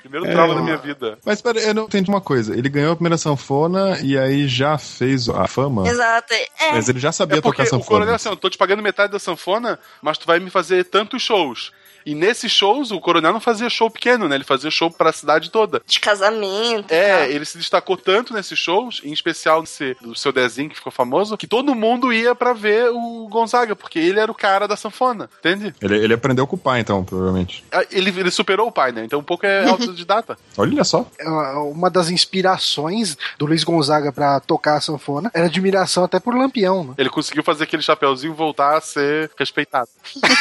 Speaker 2: Primeiro trauma da minha vida.
Speaker 1: Mas pera, eu não entendi uma coisa. Ele ganhou a primeira sanfona e aí já fez a fama.
Speaker 5: Exato. É.
Speaker 1: Mas ele já sabia
Speaker 2: É
Speaker 1: tocar
Speaker 2: o
Speaker 1: sanfona.
Speaker 2: coronel assim, eu tô te pagando metade da sanfona, mas tu vai me fazer tantos shows. E nesses shows, o Coronel não fazia show pequeno, né? Ele fazia show pra cidade toda.
Speaker 5: De casamento.
Speaker 2: É,
Speaker 5: tal.
Speaker 2: ele se destacou tanto nesses shows, em especial nesse, do seu desenho que ficou famoso, que todo mundo ia pra ver o Gonzaga, porque ele era o cara da sanfona, entende?
Speaker 1: Ele, ele aprendeu com o pai, então, provavelmente.
Speaker 2: Ah, Ele, ele superou o pai, né? Então um pouco é autodidata.
Speaker 1: Olha só.
Speaker 3: É, Uma das inspirações do Luiz Gonzaga pra tocar a sanfona era admiração até por Lampião, né?
Speaker 2: Ele conseguiu fazer aquele chapeuzinho voltar a ser respeitado.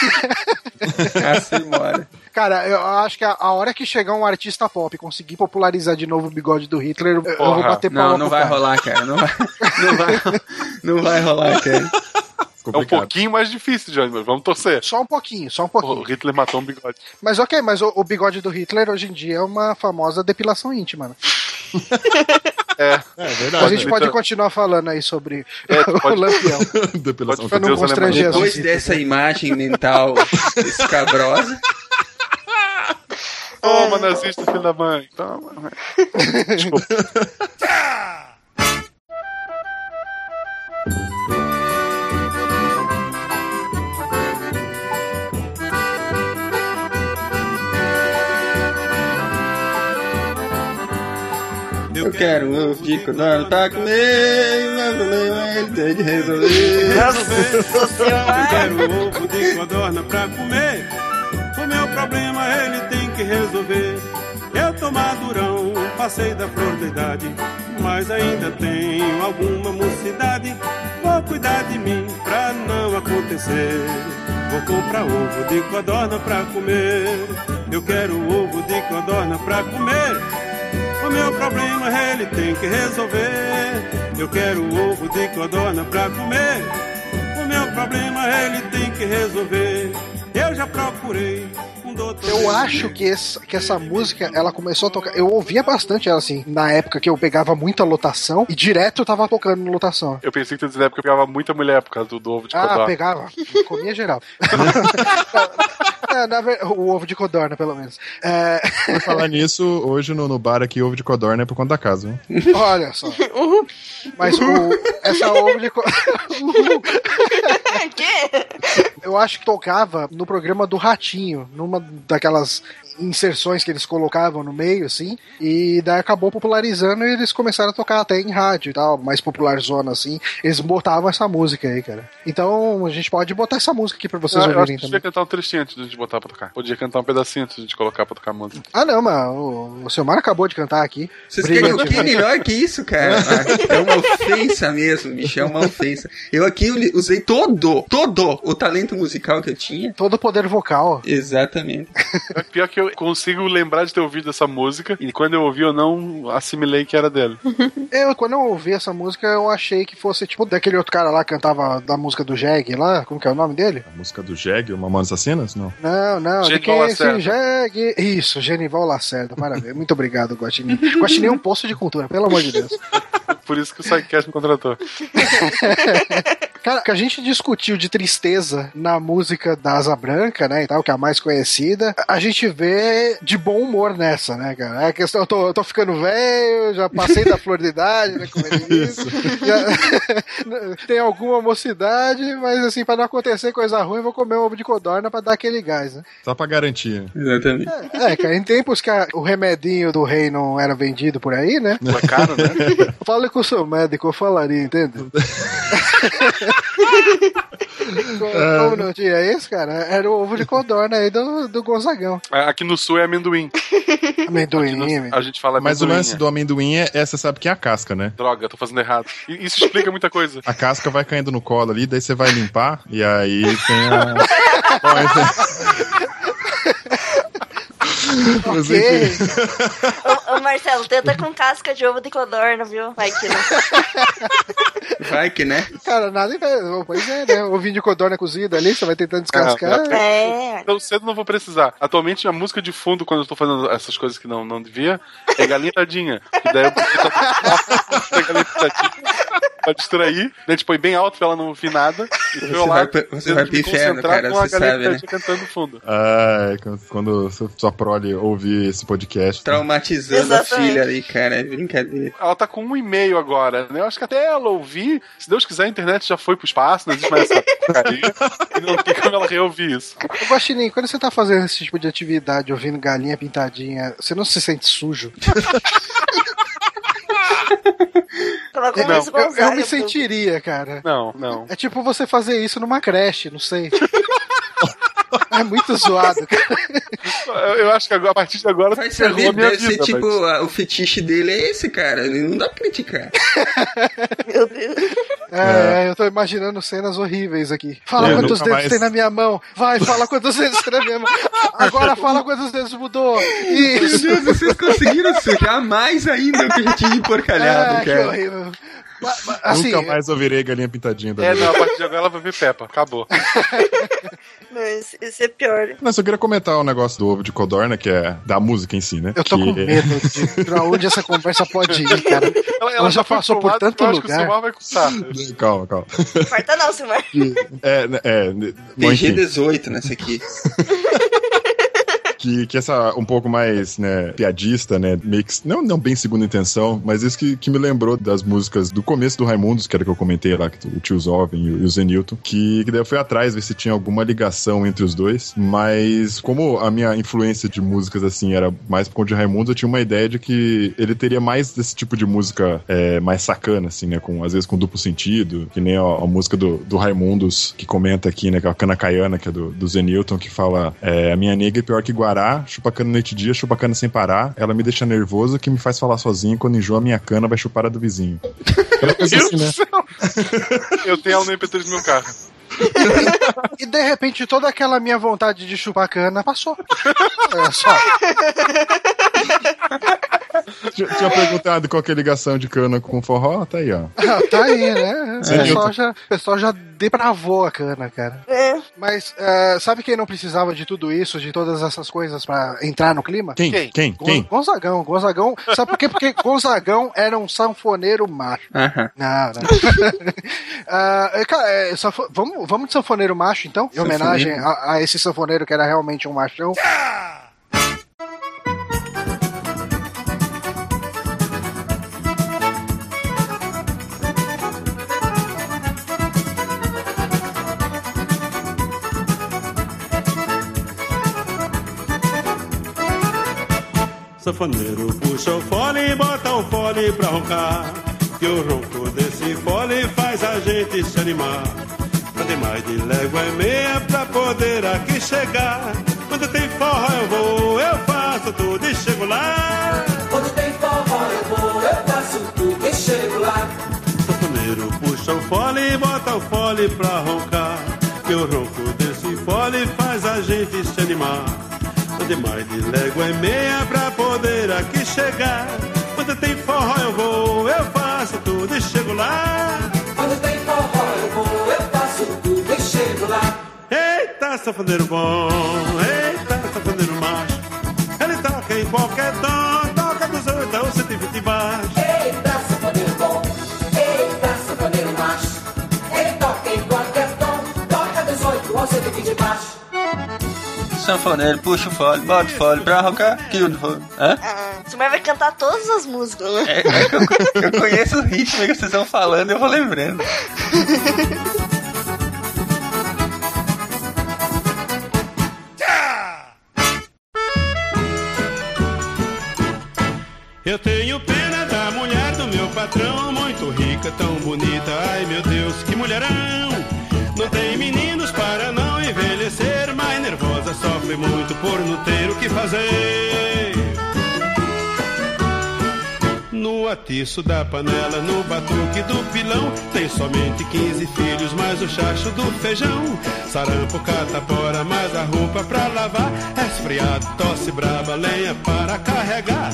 Speaker 4: Mora.
Speaker 3: Cara, eu acho que a, a hora que chegar um artista pop e conseguir popularizar de novo o bigode do Hitler, eu- eu vou bater palma
Speaker 4: Não, não vai
Speaker 3: cara.
Speaker 4: rolar, cara. Não vai, não vai, não vai rolar, cara.
Speaker 2: É um
Speaker 1: Complicado.
Speaker 2: pouquinho mais difícil, Johnny, mas vamos torcer.
Speaker 3: Só um pouquinho, só um
Speaker 2: O
Speaker 3: pouquinho.
Speaker 2: Hitler matou um bigode.
Speaker 3: Mas ok, mas o, o bigode do Hitler hoje em dia é uma famosa depilação íntima, né?
Speaker 2: É,
Speaker 1: É
Speaker 3: A
Speaker 1: verdade.
Speaker 3: gente pode
Speaker 2: então-
Speaker 3: continuar falando aí sobre
Speaker 2: É, tu
Speaker 3: o
Speaker 2: pode-
Speaker 3: Lampião.
Speaker 1: Depilação.
Speaker 3: Pra não constranger
Speaker 4: Depois dessa imagem mental escabrosa,
Speaker 2: Toma, nazista, filho da mãe. Toma. Desculpa.
Speaker 4: Eu quero ovo de codorna pra comer. Meu problema ele tem de resolver.
Speaker 5: Nossa senhora.
Speaker 8: Quero ovo de codorna pra comer. O meu problema ele tem que resolver. Eu tô madurão, passei da flor da idade, mas ainda tenho alguma mocidade. Vou cuidar de mim pra não acontecer. Vou comprar ovo de codorna pra comer. Eu quero ovo de codorna pra comer. Meu problema ele tem que resolver. Eu quero ovo de codorna pra comer. O meu problema ele tem que resolver. Eu já procurei um doutor.
Speaker 3: Eu acho que, esse- que essa música, ela começou a tocar. Eu ouvia bastante ela assim, na época que eu pegava muita lotação e direto eu tava tocando no lotação.
Speaker 2: Eu pensei que tu dizia que eu pegava muita mulher por causa do, do ovo de
Speaker 3: Ah,
Speaker 2: codorna.
Speaker 3: pegava. Comia geral. É, na o ovo de codorna, pelo menos. É,
Speaker 1: Por falar nisso, hoje no, no bar aqui, ovo de codorna é por conta da casa. viu?
Speaker 3: olha só. Mas o, essa ovo de codorna.
Speaker 5: Quê?
Speaker 3: Eu acho que tocava no programa do Ratinho, numa daquelas inserções que eles colocavam no meio, assim, e daí acabou popularizando e eles começaram a tocar até em rádio e tal, mais popular zona, assim. Eles botavam essa música aí, cara. Então a gente pode botar essa música aqui pra vocês
Speaker 2: Ah, eu acho
Speaker 3: ouvirem
Speaker 2: que
Speaker 3: também.
Speaker 2: cantar um trechinho antes de a gente botar pra tocar. Podia cantar um pedacinho antes de a gente colocar pra tocar música.
Speaker 3: Ah, não, mas o, o Silmar acabou de cantar aqui.
Speaker 4: Vocês querem o que
Speaker 3: Brilhantemente.
Speaker 4: melhor que isso, cara? É uma ofensa mesmo, bicho, é uma ofensa. Eu aqui usei todo, todo o talento musical que eu tinha.
Speaker 3: Todo o poder vocal.
Speaker 4: Exatamente.
Speaker 2: É pior que eu consigo lembrar de ter ouvido essa música e quando eu ouvi eu não assimilei que era dele.
Speaker 3: Eu, quando eu ouvi essa música, eu achei que fosse tipo daquele outro cara lá que cantava da música do Jeg lá. Como que é o nome dele?
Speaker 1: A música do Jeg, o Mamonas Assassinas? Não.
Speaker 3: Não, não. De
Speaker 2: Genival
Speaker 3: quem é esse
Speaker 2: Lacerda.
Speaker 3: Jeg? Isso, Genival Lacerda. Parabéns. Muito obrigado, Guaxinim. Guaxinim é um poço de cultura, pelo amor de Deus.
Speaker 2: Por isso que o Sidecast me contratou.
Speaker 3: Cara, que a gente discutiu de tristeza na música da Asa Branca, né, e tal, que é a mais conhecida, a gente vê de bom humor nessa, né, cara? É a questão, eu tô, eu tô ficando velho, já passei da flor de idade, né, como ele diz. Já- tem alguma mocidade, mas assim, pra não acontecer coisa ruim, eu vou comer um ovo de codorna pra dar aquele gás, né?
Speaker 1: Só pra garantir.
Speaker 4: Exatamente.
Speaker 3: É, cara, em tempos que a- o remedinho do rei não era vendido por aí, né?
Speaker 2: É caro, né?
Speaker 3: Fale com o seu médico, eu falaria, entende? Como como não tinha isso, cara? Era o ovo de codorna aí do, do Gonzagão.
Speaker 2: Aqui no sul é amendoim.
Speaker 3: Amendoim,
Speaker 2: no- a gente fala amendoim.
Speaker 1: Mas o lance
Speaker 2: é.
Speaker 1: do amendoim é, é, você sabe que é a casca, né?
Speaker 2: Droga, tô fazendo errado. Isso explica muita coisa.
Speaker 1: A casca vai caindo no colo ali, daí você vai limpar, e aí tem a. Bom.
Speaker 5: Ô, ô, Marcelo, tenta com casca de ovo de codorna, viu? Vai que não.
Speaker 4: Vai que, né?
Speaker 3: Cara, nada impede. Pois é, né? Ovinho de codorna cozido ali, você vai tentando descascar.
Speaker 2: Ah,
Speaker 5: É.
Speaker 2: Tão cedo não vou precisar. Atualmente a música de fundo, quando eu tô fazendo essas coisas que não, não devia, é galinha tadinha. E daí eu galinha tadinha. Pra distrair. A gente põe bem alto pra ela não ouvir nada. E
Speaker 4: Você
Speaker 2: eu lá,
Speaker 4: vai você vai pro inferno,
Speaker 2: concentrar
Speaker 4: cara,
Speaker 2: com a
Speaker 4: você
Speaker 2: galinha
Speaker 4: sabe, né?
Speaker 2: pintadinha cantando no fundo.
Speaker 1: Ah, quando- sua- prole ouvir esse podcast.
Speaker 4: Traumatizando a filha ali, cara. É brincadeira.
Speaker 2: Ela tá com um e-mail agora, né? Eu acho que até ela ouvir, se Deus quiser, a internet já foi pro espaço, não existe mais essa porcaria. e não tem como ela reouvir isso.
Speaker 3: Ô, Guaxinim, quando você tá fazendo esse tipo de atividade, ouvindo galinha pintadinha, você não se sente sujo?
Speaker 5: Coloca
Speaker 2: Não,
Speaker 3: Eu, eu me sentiria, cara.
Speaker 2: Não, não.
Speaker 3: É tipo você fazer isso numa creche, não sei. É muito zoado, cara.
Speaker 2: Eu, eu acho que agora, a partir de agora
Speaker 4: Vai
Speaker 2: a minha
Speaker 4: deve ser
Speaker 2: vida,
Speaker 4: tipo,
Speaker 2: mas-
Speaker 4: a- o fetiche dele é esse, cara. Não dá pra criticar.
Speaker 5: Meu Deus.
Speaker 3: É, eu tô imaginando cenas horríveis aqui. Fala
Speaker 1: É,
Speaker 3: quantos dedos
Speaker 1: mais.
Speaker 3: tem na minha mão. Vai, fala quantos dedos tem na minha mão. Agora fala quantos dedos mudou.
Speaker 4: Meu
Speaker 3: Isso.
Speaker 4: Deus, vocês conseguiram sujar mais ainda o que já tinha empurcalhado,
Speaker 3: Ah, que
Speaker 4: cara.
Speaker 3: horrível. Mas- mas, Assim,
Speaker 1: Nunca mais ouvirei galinha pintadinha da
Speaker 2: É,
Speaker 1: vida.
Speaker 2: não, a partir de agora ela vai ver Peppa. Acabou.
Speaker 5: Não, esse, esse é pior.
Speaker 1: Não, só queria comentar o negócio do ovo de codorna, que é da música em si, né?
Speaker 3: eu tô
Speaker 1: que...
Speaker 3: com medo de pra onde essa conversa pode ir, cara. Ela já
Speaker 2: foi
Speaker 3: passou por
Speaker 2: lado
Speaker 3: tanto
Speaker 2: eu acho que o
Speaker 3: lugar.
Speaker 2: Silmar vai custar.
Speaker 1: Calma, calma.
Speaker 5: Corta não, Silmar.
Speaker 1: É, é, bom, enfim,
Speaker 4: PG-18 nessa aqui.
Speaker 1: que, que essa um pouco mais, né, piadista, né, que, não, não bem segunda intenção, mas isso que, que me lembrou das músicas do começo do Raimundos, que era que eu comentei lá, que o tio Zovem e o, Zenilton, que, que daí eu fui atrás ver se tinha alguma ligação entre os dois, mas como a minha influência de músicas, assim, era mais por conta de Raimundos, eu tinha uma ideia de que ele teria mais desse tipo de música é, mais sacana, assim, né, com, às vezes com duplo sentido, que nem a, a música do, do Raimundos, que comenta aqui, né, que é a Cana Caiana, que é do, do Zenilton, que fala, é, a minha nega é pior que Guará, chupa cana noite e dia, chupa cana sem parar, ela me deixa nervoso, que me faz falar sozinho, quando enjoa minha cana, vai chupar a do vizinho. Assim, né?
Speaker 2: Eu tenho ela no MP3 do meu carro.
Speaker 3: E de repente toda aquela minha vontade de chupar cana passou. É só.
Speaker 1: Tinha, tinha perguntado qual que é a ligação de cana com forró, tá aí, ó.
Speaker 3: Ah, tá aí, né? O
Speaker 1: Sim,
Speaker 3: pessoal já, o pessoal já depravou a cana, cara.
Speaker 5: É.
Speaker 3: Mas é, sabe quem não precisava de tudo isso, de todas essas coisas pra entrar no clima?
Speaker 1: Quem?
Speaker 2: Quem?
Speaker 1: Quem?
Speaker 3: Gon-
Speaker 1: Quem?
Speaker 3: Gonzagão. Gonzagão. Sabe por quê? Porque Gonzagão era um sanfoneiro macho.
Speaker 4: Aham.
Speaker 3: Não, não. Ah, é, cara, é, sanfo- vamos, vamos de sanfoneiro macho, então? Em
Speaker 4: Sanfoneiro.
Speaker 3: homenagem a, a esse sanfoneiro que era realmente um machão.
Speaker 8: Sanfoneiro puxa o fole e bota o fole pra roncar. Que o ronco desse fole faz a gente se animar. Andei mais de légua e meia pra poder aqui chegar. Quando tem forró eu vou, eu faço tudo e chego lá.
Speaker 7: Quando tem forró eu vou, eu faço tudo e chego lá.
Speaker 8: Sanfoneiro puxa o fole e bota o fole pra roncar. Que o ronco desse fole faz a gente se animar. Andei mais de légua e meia pra aqui chegar. Quando tem forró eu vou, eu faço tudo e chego lá.
Speaker 7: Quando tem forró eu vou, eu faço tudo e chego lá.
Speaker 8: Eita, sanfoneiro bom, eita, sanfoneiro macho. Ele toca em qualquer tom, toca dos oito ao 120 baixo.
Speaker 7: Eita, sanfoneiro bom, eita, sanfoneiro macho. Ele toca em qualquer tom, toca dos oito ao 120 baixo.
Speaker 4: Sanfoneiro, puxa o fole, bota o fole pra roncar, que o fole. Hã?
Speaker 5: Silmar vai cantar todas as músicas, né?
Speaker 4: É, eu, eu conheço o ritmo que vocês estão falando eu vou lembrando.
Speaker 8: Eu tenho pena da mulher do meu patrão, muito rica, tão bonita, ai meu Deus, que mulherão! Não tem meninos para não envelhecer, mas nervosa sofre muito por não ter o que fazer. Atiço da panela, no batuque do pilão, tem somente 15 filhos, mais o chacho do feijão. Sarampo, catapora, mais a roupa pra lavar. Esfriado, tosse braba, lenha para carregar.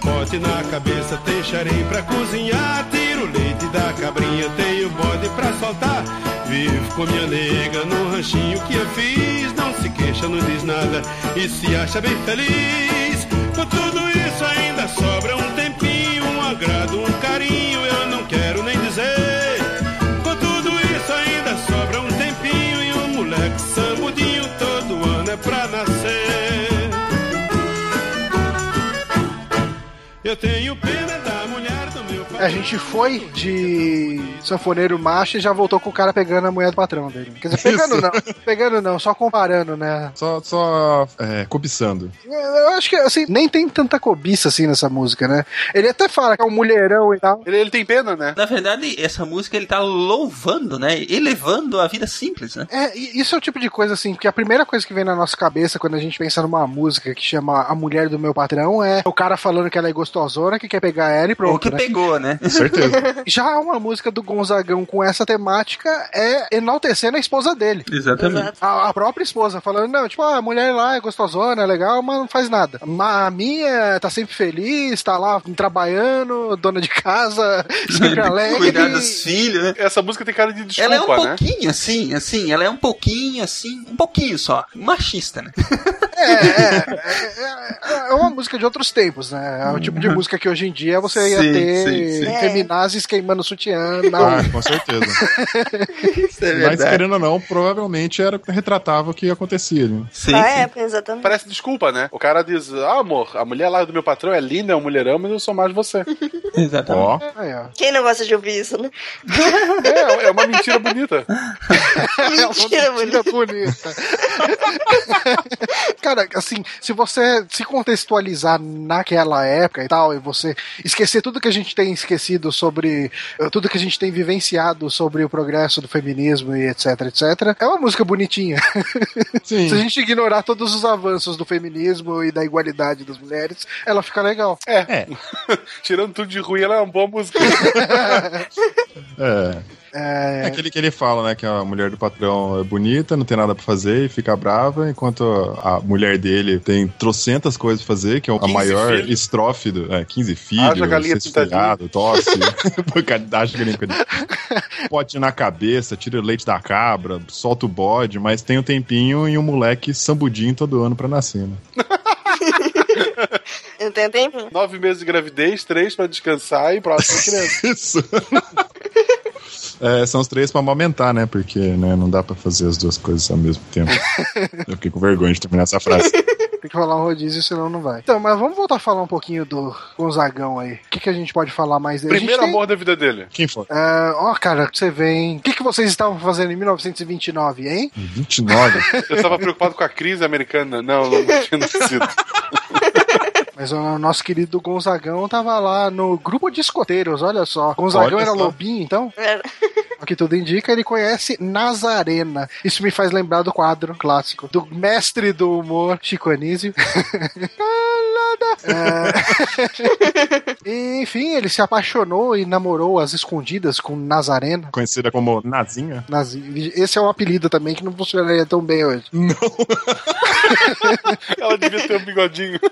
Speaker 8: Pote na cabeça, tem xarim pra cozinhar. Tiro o leite da cabrinha, tenho bode pra soltar. Vivo com minha nega no ranchinho que eu fiz. Não se queixa, não diz nada e se acha bem feliz. Com tudo isso ainda sobra um um carinho eu não quero nem dizer. Com tudo isso ainda sobra um tempinho e um moleque sambudinho todo ano é pra nascer.
Speaker 3: Eu tenho a gente foi de sanfoneiro macho e já voltou com o cara pegando a mulher do patrão dele. Quer dizer, pegando
Speaker 1: Isso.
Speaker 3: não, pegando não, só comparando, né?
Speaker 1: Só, só é, cobiçando.
Speaker 3: Eu acho que, assim, nem tem tanta cobiça assim nessa música, né? Ele até fala que é um mulherão e tal.
Speaker 2: Ele, ele tem pena, né?
Speaker 4: Na verdade, essa música ele tá louvando, né? Elevando a vida simples, né?
Speaker 3: É, isso é o tipo de coisa assim, que a primeira coisa que vem na nossa cabeça quando a gente pensa numa música que chama A Mulher do Meu Patrão é o cara falando que ela é gostosona, que quer pegar ela e
Speaker 4: Ou
Speaker 3: pronto.
Speaker 4: que
Speaker 3: né?
Speaker 4: pegou, né?
Speaker 1: Certeza.
Speaker 3: Já uma música do Gonzagão com essa temática é enaltecendo a esposa dele.
Speaker 4: Exatamente.
Speaker 3: A, a própria esposa falando, não, tipo, ah, a mulher lá é gostosona, é legal, mas não faz nada. Ma- A minha tá sempre feliz, tá lá trabalhando, dona de casa, sempre alegre.
Speaker 4: Cuidar dos filhos, né?
Speaker 2: Essa música tem cara de desculpa,
Speaker 4: Ela é um
Speaker 2: né?
Speaker 4: pouquinho assim, assim, ela é um pouquinho assim, um pouquinho só, machista, né?
Speaker 3: É, é, é, é, é uma música de outros tempos, né? É o tipo de música que hoje em dia você ia
Speaker 4: Sim,
Speaker 3: ter
Speaker 4: sim,
Speaker 3: feminazes queimando sutiã na
Speaker 1: Ah, com certeza.
Speaker 4: Isso é
Speaker 1: Mas querendo ou não, provavelmente era retratava o que acontecia. Né?
Speaker 4: Sim, sim.
Speaker 5: época, exatamente.
Speaker 2: Parece desculpa, né? O cara diz, ah, amor, a mulher lá do meu patrão é linda, é um mulherão, mas eu sou mais você.
Speaker 4: Exatamente.
Speaker 3: Aí, ó.
Speaker 5: Quem não gosta de ouvir isso, né?
Speaker 2: é, é uma mentira bonita.
Speaker 3: É uma
Speaker 5: Mentira,
Speaker 3: mentira bonita. Cara, assim, se você se contextualizar naquela época e tal, e você esquecer tudo que a gente tem esquecido sobre. eh, tudo que a gente tem vivenciado sobre o progresso do feminismo e etc, etc, é uma música bonitinha.
Speaker 1: sim.
Speaker 3: Se a gente ignorar todos os avanços do feminismo e da igualdade das mulheres, ela fica legal.
Speaker 1: É,
Speaker 2: Tirando tudo de ruim, ela é uma boa música.
Speaker 1: é.
Speaker 3: É,
Speaker 1: É aquele que ele fala, né? Que a mulher do patrão é bonita, não tem nada pra fazer e fica brava, enquanto a mulher dele tem trocentas coisas pra fazer, que é a
Speaker 2: 15
Speaker 1: maior
Speaker 2: filhos.
Speaker 1: estrofe do. É, 15
Speaker 2: Haja
Speaker 1: filhos,
Speaker 2: galinha
Speaker 1: resfriado, tosse, acha que nem pote na cabeça, tira o leite da cabra, solta o bode, mas tem um tempinho e um moleque sambudinho todo ano pra nascer, né?
Speaker 5: Eu tenho tempo.
Speaker 2: Nove meses de gravidez, três pra descansar e próxima criança.
Speaker 1: Isso. É, são os três pra amamentar, né? Porque né, não dá pra fazer as duas coisas ao mesmo tempo. Eu fiquei com vergonha de terminar essa frase.
Speaker 3: tem que rolar um rodízio, senão não vai. Então, mas vamos voltar a falar um pouquinho do Gonzagão aí. O que, que a gente pode falar mais dele?
Speaker 2: Primeiro
Speaker 3: tem-
Speaker 2: amor da vida dele.
Speaker 1: Quem foi?
Speaker 3: É, Ó, cara, você vem. O que, que vocês estavam fazendo em 1929, hein?
Speaker 1: 29.
Speaker 2: Eu tava preocupado com a crise americana. Não, não tinha nascido.
Speaker 3: Mas o nosso querido Gonzagão tava lá no grupo de escoteiros, olha só. Gonzagão
Speaker 1: Olha
Speaker 3: era
Speaker 1: só.
Speaker 3: lobinho, então?
Speaker 5: Era.
Speaker 3: O que tudo indica, ele conhece Nazarena. Isso me faz lembrar do quadro clássico do mestre do humor, Chico Anísio. É... e, Enfim, ele se apaixonou e namorou às escondidas com Nazarena.
Speaker 1: Conhecida como Nazinha.
Speaker 3: Nazi- Esse é um apelido também que não funcionaria tão bem hoje.
Speaker 2: Ela devia ter um bigodinho.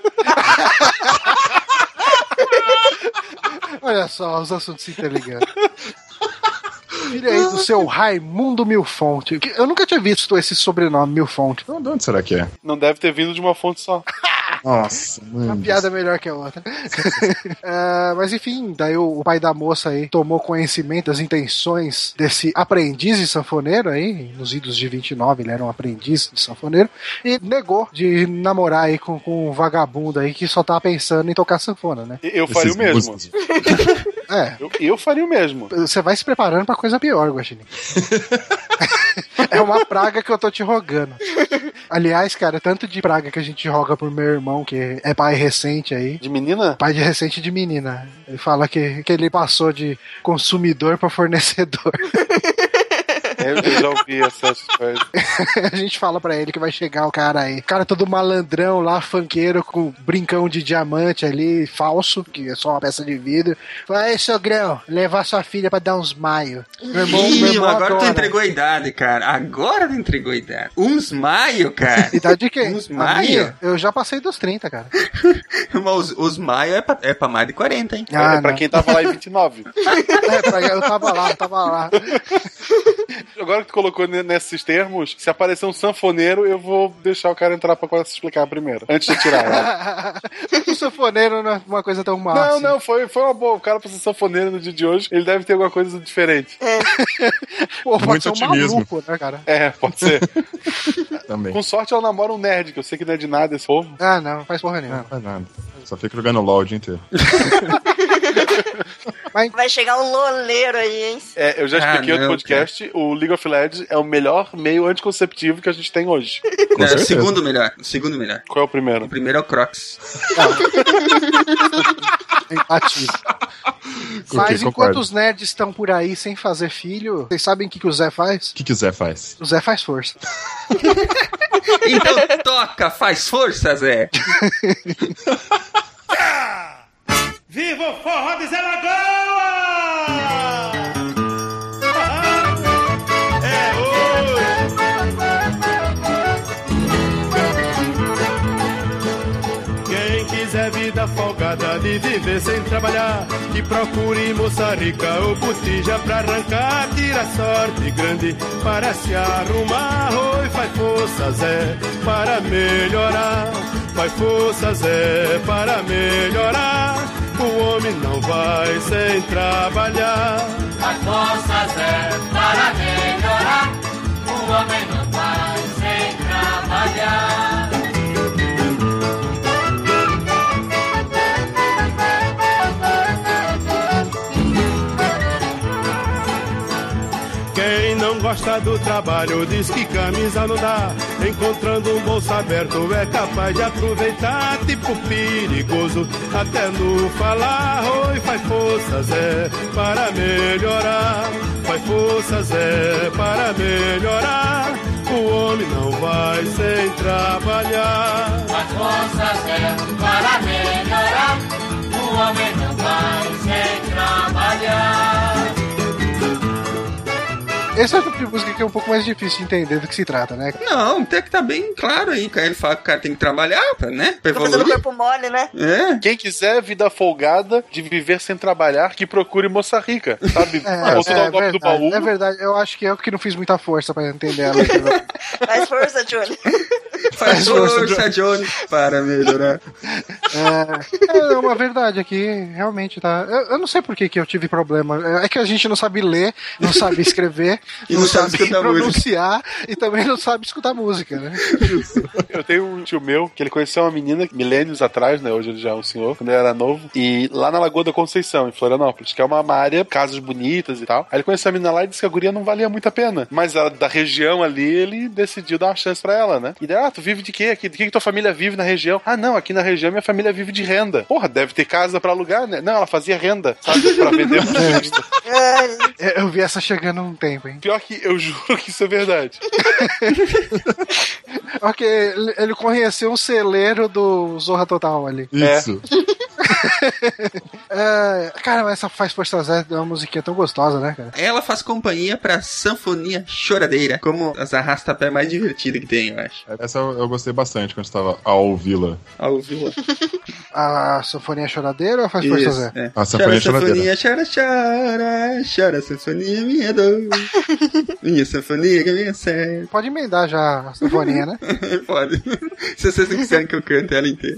Speaker 3: Olha só, os assuntos se interligando. Filho aí do seu Raimundo Milfonte. Que Eu nunca tinha visto esse sobrenome, Milfonte.
Speaker 1: Então, de onde será que é?
Speaker 2: Não deve ter vindo de uma fonte só.
Speaker 1: Nossa,
Speaker 3: Uma
Speaker 1: mano.
Speaker 3: piada melhor que a outra. É, mas enfim, daí o, o pai da moça aí tomou conhecimento das intenções desse aprendiz de sanfoneiro aí, nos idos de 29 ele era um aprendiz de sanfoneiro, e negou de namorar aí com, com um vagabundo aí que só tava pensando em tocar sanfona, né?
Speaker 2: Eu faria o mesmo.
Speaker 3: É,
Speaker 2: Eu, eu faria o mesmo.
Speaker 3: você vai se preparando pra coisa pior, Guaxinim. é uma praga que eu tô te rogando. Aliás, cara, tanto de praga que a gente roga pro meu irmão, que é pai recente aí,
Speaker 2: De menina?
Speaker 3: pai de recente de menina. Ele fala que, que ele passou de consumidor para fornecedor.
Speaker 2: É, Eu já ouvi essas coisas.
Speaker 3: a gente fala pra ele que vai chegar o cara aí. O cara todo malandrão lá, fanqueiro, com brincão de diamante ali, falso, que é só uma peça de vidro. Fala, aí, sogrão, levar sua filha pra dar uns maio. Meu irmão, meu
Speaker 4: Ih,
Speaker 3: irmão
Speaker 4: agora tu entregou a idade, cara. Agora tu entregou a idade. Uns maio, cara.
Speaker 3: Idade de quem?
Speaker 4: Uns
Speaker 3: A
Speaker 4: maio?
Speaker 3: minha? Eu já passei dos 30, cara.
Speaker 4: Mas os, os maio é pra, é pra mais de 40, hein?
Speaker 3: Ah,
Speaker 2: é pra
Speaker 3: não.
Speaker 2: quem tava lá em 29.
Speaker 3: É, pra- eu tava lá, eu tava lá.
Speaker 2: Agora que tu colocou ne- nesses termos, se aparecer um sanfoneiro, eu vou deixar o cara entrar pra se explicar primeiro, antes de tirar. né?
Speaker 3: o sanfoneiro não é uma coisa tão má.
Speaker 2: não,
Speaker 3: assim.
Speaker 2: não, foi, foi uma boa. O cara pra ser sanfoneiro no dia de hoje, ele deve ter alguma coisa diferente.
Speaker 3: Pô, pode
Speaker 1: Muito
Speaker 3: ser um
Speaker 1: otimismo.
Speaker 3: maluco, né, cara?
Speaker 2: É, pode ser.
Speaker 1: Também.
Speaker 2: Com sorte ela namora um nerd, que eu sei que não é de nada esse povo.
Speaker 3: Ah, não, faz porra
Speaker 1: Não,
Speaker 3: nenhuma.
Speaker 1: faz nada. Só fica jogando LOL o dia inteiro.
Speaker 5: Vai chegar um loleiro aí, hein?
Speaker 2: É, eu já
Speaker 4: Ah,
Speaker 2: expliquei no
Speaker 4: não,
Speaker 2: podcast, o League of Legends é o melhor meio anticonceptivo que a gente tem hoje.
Speaker 1: Com
Speaker 4: É, o
Speaker 1: certeza.
Speaker 4: segundo melhor. O segundo melhor.
Speaker 2: Qual é o primeiro?
Speaker 4: O primeiro é o Crocs.
Speaker 1: Ok,
Speaker 3: Mas enquanto os nerds estão por aí sem fazer filho, vocês sabem o que, que o Zé faz?
Speaker 1: O que quiser faz.
Speaker 3: O Zé faz força.
Speaker 4: Então toca, faz força, Zé.
Speaker 8: Viva o forró de Zé Lagoa! É hoje! Quem quiser vida folgada de viver sem trabalhar, que procure moça rica ou botija pra arrancar, tira sorte grande para se arrumar. Oi, faz força, Zé, para melhorar. Faz força, Zé, para melhorar. O homem não vai sem trabalhar.
Speaker 9: Faz força, Zé, para melhorar. O homem não vai sem trabalhar.
Speaker 8: Quem gosta do trabalho diz que camisa não dá. Encontrando um bolso aberto é capaz de aproveitar. Tipo perigoso, até no falar. Oi, faz força, Zé, para melhorar. Faz força, Zé, para melhorar. O homem não vai sem trabalhar.
Speaker 9: Faz força, Zé, para melhorar. O homem não vai sem trabalhar.
Speaker 3: Esse é o tipo de música que é um pouco mais difícil de entender do que se trata, né?
Speaker 4: Não, até que tá bem claro aí. cara. Ele fala que o cara tem que trabalhar, pra, né? Pra
Speaker 5: Tô fazendo
Speaker 4: evoluir.
Speaker 5: corpo mole, né?
Speaker 4: É.
Speaker 2: Quem quiser vida folgada de viver sem trabalhar, que procure moça rica, sabe?
Speaker 3: É,
Speaker 2: Ou tu dá o golpe do
Speaker 3: verdade,
Speaker 2: baú.
Speaker 3: é verdade. Eu acho que eu que não fiz muita força pra entender ela.
Speaker 5: Faz força, Johnny.
Speaker 4: Faz força, Johnny, para melhorar.
Speaker 3: É, é uma verdade aqui, realmente tá. Eu, eu não sei por que, que eu tive problema. É que a gente não sabe ler, não sabe escrever,
Speaker 4: E não sabe escutar
Speaker 3: pronunciar e também não sabe escutar música, né?
Speaker 2: Eu tenho um tio meu que ele conheceu uma menina milênios atrás, né? Hoje ele já é um senhor, quando ele era novo. E lá na Lagoa da Conceição, em Florianópolis, que é uma área, casas bonitas e tal. Aí ele conheceu a menina lá e disse que a guria não valia muito a pena. Mas ela, da região ali, ele decidiu dar uma chance pra ela, né? E daí, ah, tu vive de quê aqui? De que, que tua família vive na região? Ah, não, aqui na região minha família vive de renda. Porra, deve ter casa pra alugar, né? Não, ela fazia renda, sabe? Pra vender pro turista.
Speaker 3: Eu vi essa chegando um tempo, hein?
Speaker 2: Pior que eu juro que isso é verdade.
Speaker 3: Ok, ele, ele conheceu um celeiro do Zorra Total ali.
Speaker 1: Isso.
Speaker 3: É, cara, mas essa faz força Zé é uma musiquinha tão gostosa, né, cara?
Speaker 4: Ela faz companhia pra Sanfonia Choradeira, como as arrasta-pé mais divertidas que tem, eu acho.
Speaker 1: Essa eu, eu gostei bastante quando estava a ouvi-la.
Speaker 4: Ao ouvi-la.
Speaker 3: A Sanfonia Choradeira ou faz força
Speaker 4: Isso,
Speaker 3: Zé?
Speaker 4: é.
Speaker 1: A Sanfonia
Speaker 4: chora,
Speaker 1: Choradeira.
Speaker 4: chora, chora, chora, sanfonia, minha dor. minha sanfonia que minha série.
Speaker 3: Pode emendar já a Sanfonia, né?
Speaker 4: Pode. Se vocês não quiserem que eu cante ela inteira.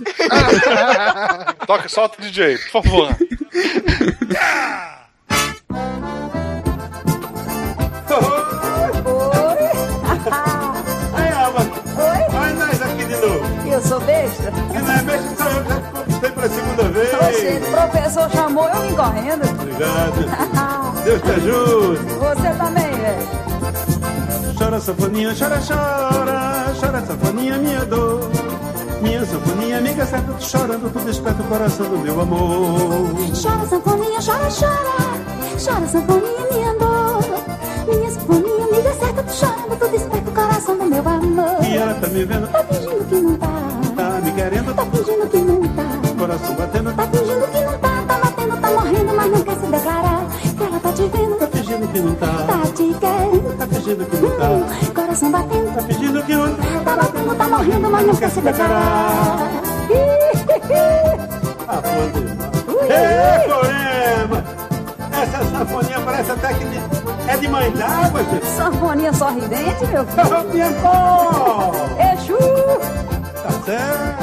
Speaker 2: Toca, solta o DJ, por favor.
Speaker 7: Eu sou besta?
Speaker 8: Que não é mesmo, só eu já conquistei pela segunda vez.
Speaker 7: Oxe, o professor chamou, eu vim correndo.
Speaker 8: Obrigado. Deus te ajude.
Speaker 7: Você também, velho.
Speaker 8: Chora, sanfoninha, chora, chora. Chora, sanfoninha, minha dor. Minha sanfoninha, amiga certa, tu chorando, tu desperta o coração do meu amor.
Speaker 10: Chora, sanfoninha, chora, chora. Chora, sanfoninha, minha dor. Minha sanfoninha, amiga certa, tu chorando, tu desperta o coração do meu amor.
Speaker 8: E ela tá me vendo,
Speaker 10: Tá fingindo que não tá.
Speaker 8: tá me querendo,
Speaker 10: Tá fingindo que não tá.
Speaker 8: coração batendo,
Speaker 10: Tá fingindo que não tá. Tá batendo, tá morrendo, mas não quer se declarar. Que ela tá te vendo.
Speaker 8: tá fingindo que não tá.
Speaker 10: Tá te querendo.
Speaker 8: Tá fingindo que não tá.
Speaker 10: Coração batendo.
Speaker 8: Tá fingindo que não tá.
Speaker 10: Tá batendo, tá morrendo, mas não quer se declarar.
Speaker 8: Ah, pô, Deus. Ê, poema! Essa sanfoninha parece até que me É de mãe d'água, gente.
Speaker 7: Sanfoninha sorridente, meu filho.
Speaker 8: Tempo!
Speaker 7: Exu!
Speaker 8: Tá certo.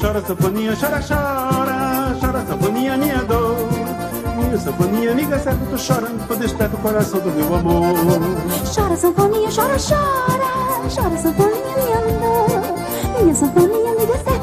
Speaker 8: Chora, sanfoninha, chora, chora. Chora, sanfoninha, minha dor. Minha sanfoninha, amiga certa, tô chorando, tô desperto o coração do meu amor.
Speaker 10: Chora, sanfoninha, chora, chora. Chora, sanfoninha, minha dor. Minha sanfoninha,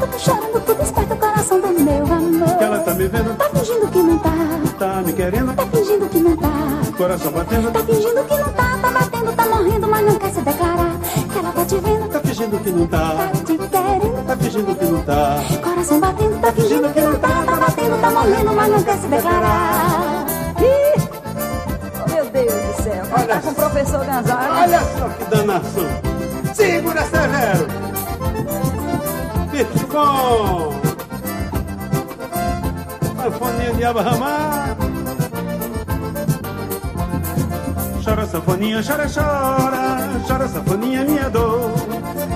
Speaker 10: amiga certa, tô chorando, tu desperta o coração do meu amor.
Speaker 8: Que ela tá me vendo,
Speaker 10: Tá fingindo que não tá,
Speaker 8: tá me querendo,
Speaker 10: tá fingindo que não tá.
Speaker 8: coração batendo,
Speaker 10: Tá fingindo que não tá, tá batendo, tá morrendo, mas não quer se declarar. Que ela tá te vendo,
Speaker 8: tá fingindo que não
Speaker 10: tá
Speaker 8: tá,
Speaker 10: te querendo.
Speaker 8: tá fingindo que não tá.
Speaker 10: Coração batendo, tá fingindo que não tá, tá batendo, tá morrendo, mas não quer se declarar.
Speaker 7: Ih! Meu Deus do céu. Tá com o professor Gonzaga.
Speaker 8: Olha só que danação. Segura, Severo. Pitcom. Sanfoninha de Abrahamar. Chora, sanfoninha, chora, chora. Chora, sanfoninha, minha dor.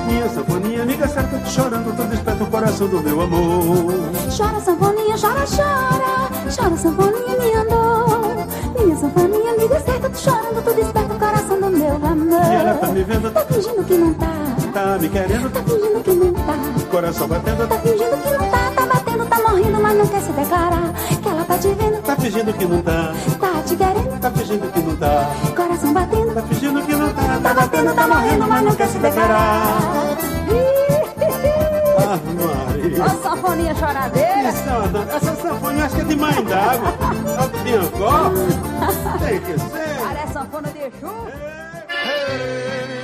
Speaker 8: Minha sanfoninha, amiga certa, chorando, tô desperto o coração do meu amor.
Speaker 10: Chora, sanfoninha, chora, chora. Chora, sanfoninha, minha dor. Minha sanfoninha, amiga certa, chorando, tu desperta o coração do meu
Speaker 8: E ela tá
Speaker 10: amor.
Speaker 8: me vendo,
Speaker 10: Tá fingindo que não tá,
Speaker 8: tá me querendo,
Speaker 10: tá fingindo que não tá.
Speaker 8: coração batendo,
Speaker 10: Tá fingindo que não tá, tá batendo, tá morrendo, mas não quer se declarar. Que ela tá te vendo,
Speaker 8: tá fingindo que não tá,
Speaker 10: tá te querendo.
Speaker 8: tá fingindo que não tá,
Speaker 10: Coração batendo,
Speaker 8: tá fingindo que não tá,
Speaker 10: tá batendo, tá morrendo, mas não quer se declarar.
Speaker 8: Ah, Maria.
Speaker 7: Ó, sanfoninha choradeira.
Speaker 8: Isso Essa sanfona acho que é de mãe d'água. A de Biancó. Tem que ser.
Speaker 7: Parece sanfona de Exu.
Speaker 11: Peguei a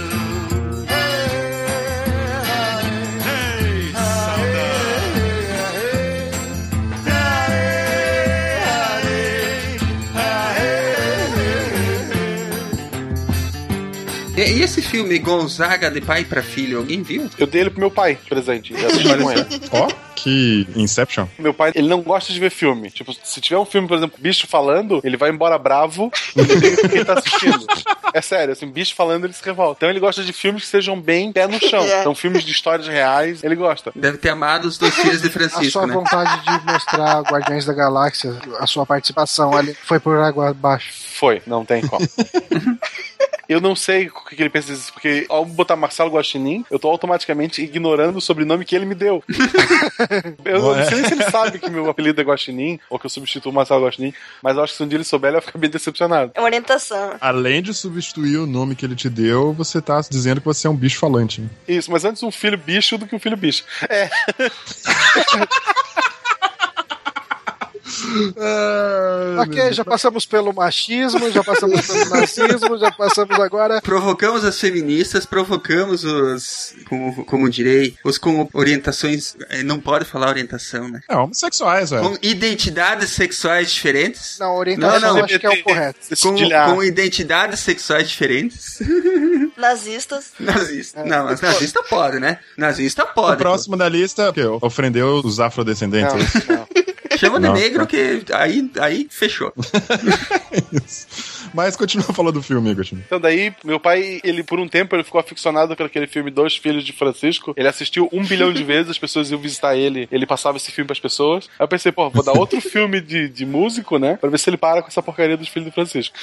Speaker 4: Esse filme Gonzaga de pai pra filho, alguém viu?
Speaker 2: Eu dei ele pro meu pai, presente.
Speaker 1: Ó, que Inception.
Speaker 2: Meu pai, ele não gosta de ver filme. Tipo, se tiver um filme, por exemplo, bicho falando, ele vai embora bravo porque ele tá assistindo. É sério, assim, bicho falando, ele se revolta. Então ele gosta de filmes que sejam bem pé no chão.
Speaker 5: É.
Speaker 2: Então filmes de histórias reais, ele gosta.
Speaker 4: Deve ter amado os dois filhos de
Speaker 3: A
Speaker 4: Francisco,
Speaker 3: sua
Speaker 4: né?
Speaker 3: vontade de mostrar Guardiões da Galáxia, a sua participação ali, foi por água abaixo.
Speaker 2: Foi, não tem como. Eu não sei o que ele pensa disso, porque ao botar Marcelo Guaxinim, eu tô automaticamente ignorando o sobrenome que ele me deu. eu não
Speaker 1: Ué.
Speaker 2: sei nem se ele sabe que meu apelido é Guaxinim, ou que eu substituo o Marcelo Guaxinim, mas eu acho que se um dia ele souber, ele vai ficar bem decepcionado.
Speaker 5: É uma orientação.
Speaker 1: Além de substituir o nome que ele te deu, você tá dizendo que você é um bicho falante. né?
Speaker 2: Isso, mas antes um filho bicho do que um filho bicho. É,
Speaker 3: Ok, já passamos pelo machismo, já passamos pelo nazismo, já passamos agora.
Speaker 4: Provocamos as feministas, provocamos os, como, como direi, os com orientações, eh, não pode falar orientação, né?
Speaker 1: É, homossexuais, velho.
Speaker 4: Com identidades sexuais diferentes.
Speaker 3: Não, orientação
Speaker 4: Não, não,
Speaker 3: eu acho que é o correto.
Speaker 4: Com, com identidades sexuais diferentes.
Speaker 5: Nazistas.
Speaker 4: Nazista. Não, mas nazista pode, né? Nazista
Speaker 1: O
Speaker 4: pode.
Speaker 1: próximo da lista, o quê? ofendeu os afrodescendentes.
Speaker 2: não, não.
Speaker 4: Chama de
Speaker 1: Não,
Speaker 4: negro
Speaker 1: não.
Speaker 4: que aí, aí fechou.
Speaker 1: Mas continua falando do filme, Agostinho.
Speaker 2: Então daí, meu pai, ele por um tempo, ele ficou aficionado por aquele filme Dois Filhos de Francisco. Ele assistiu um bilhão de vezes, as pessoas iam visitar ele, ele passava esse filme pras pessoas. Aí eu pensei, pô, vou dar outro filme de, de músico, né? Pra ver se ele para com essa porcaria dos Filhos de Francisco.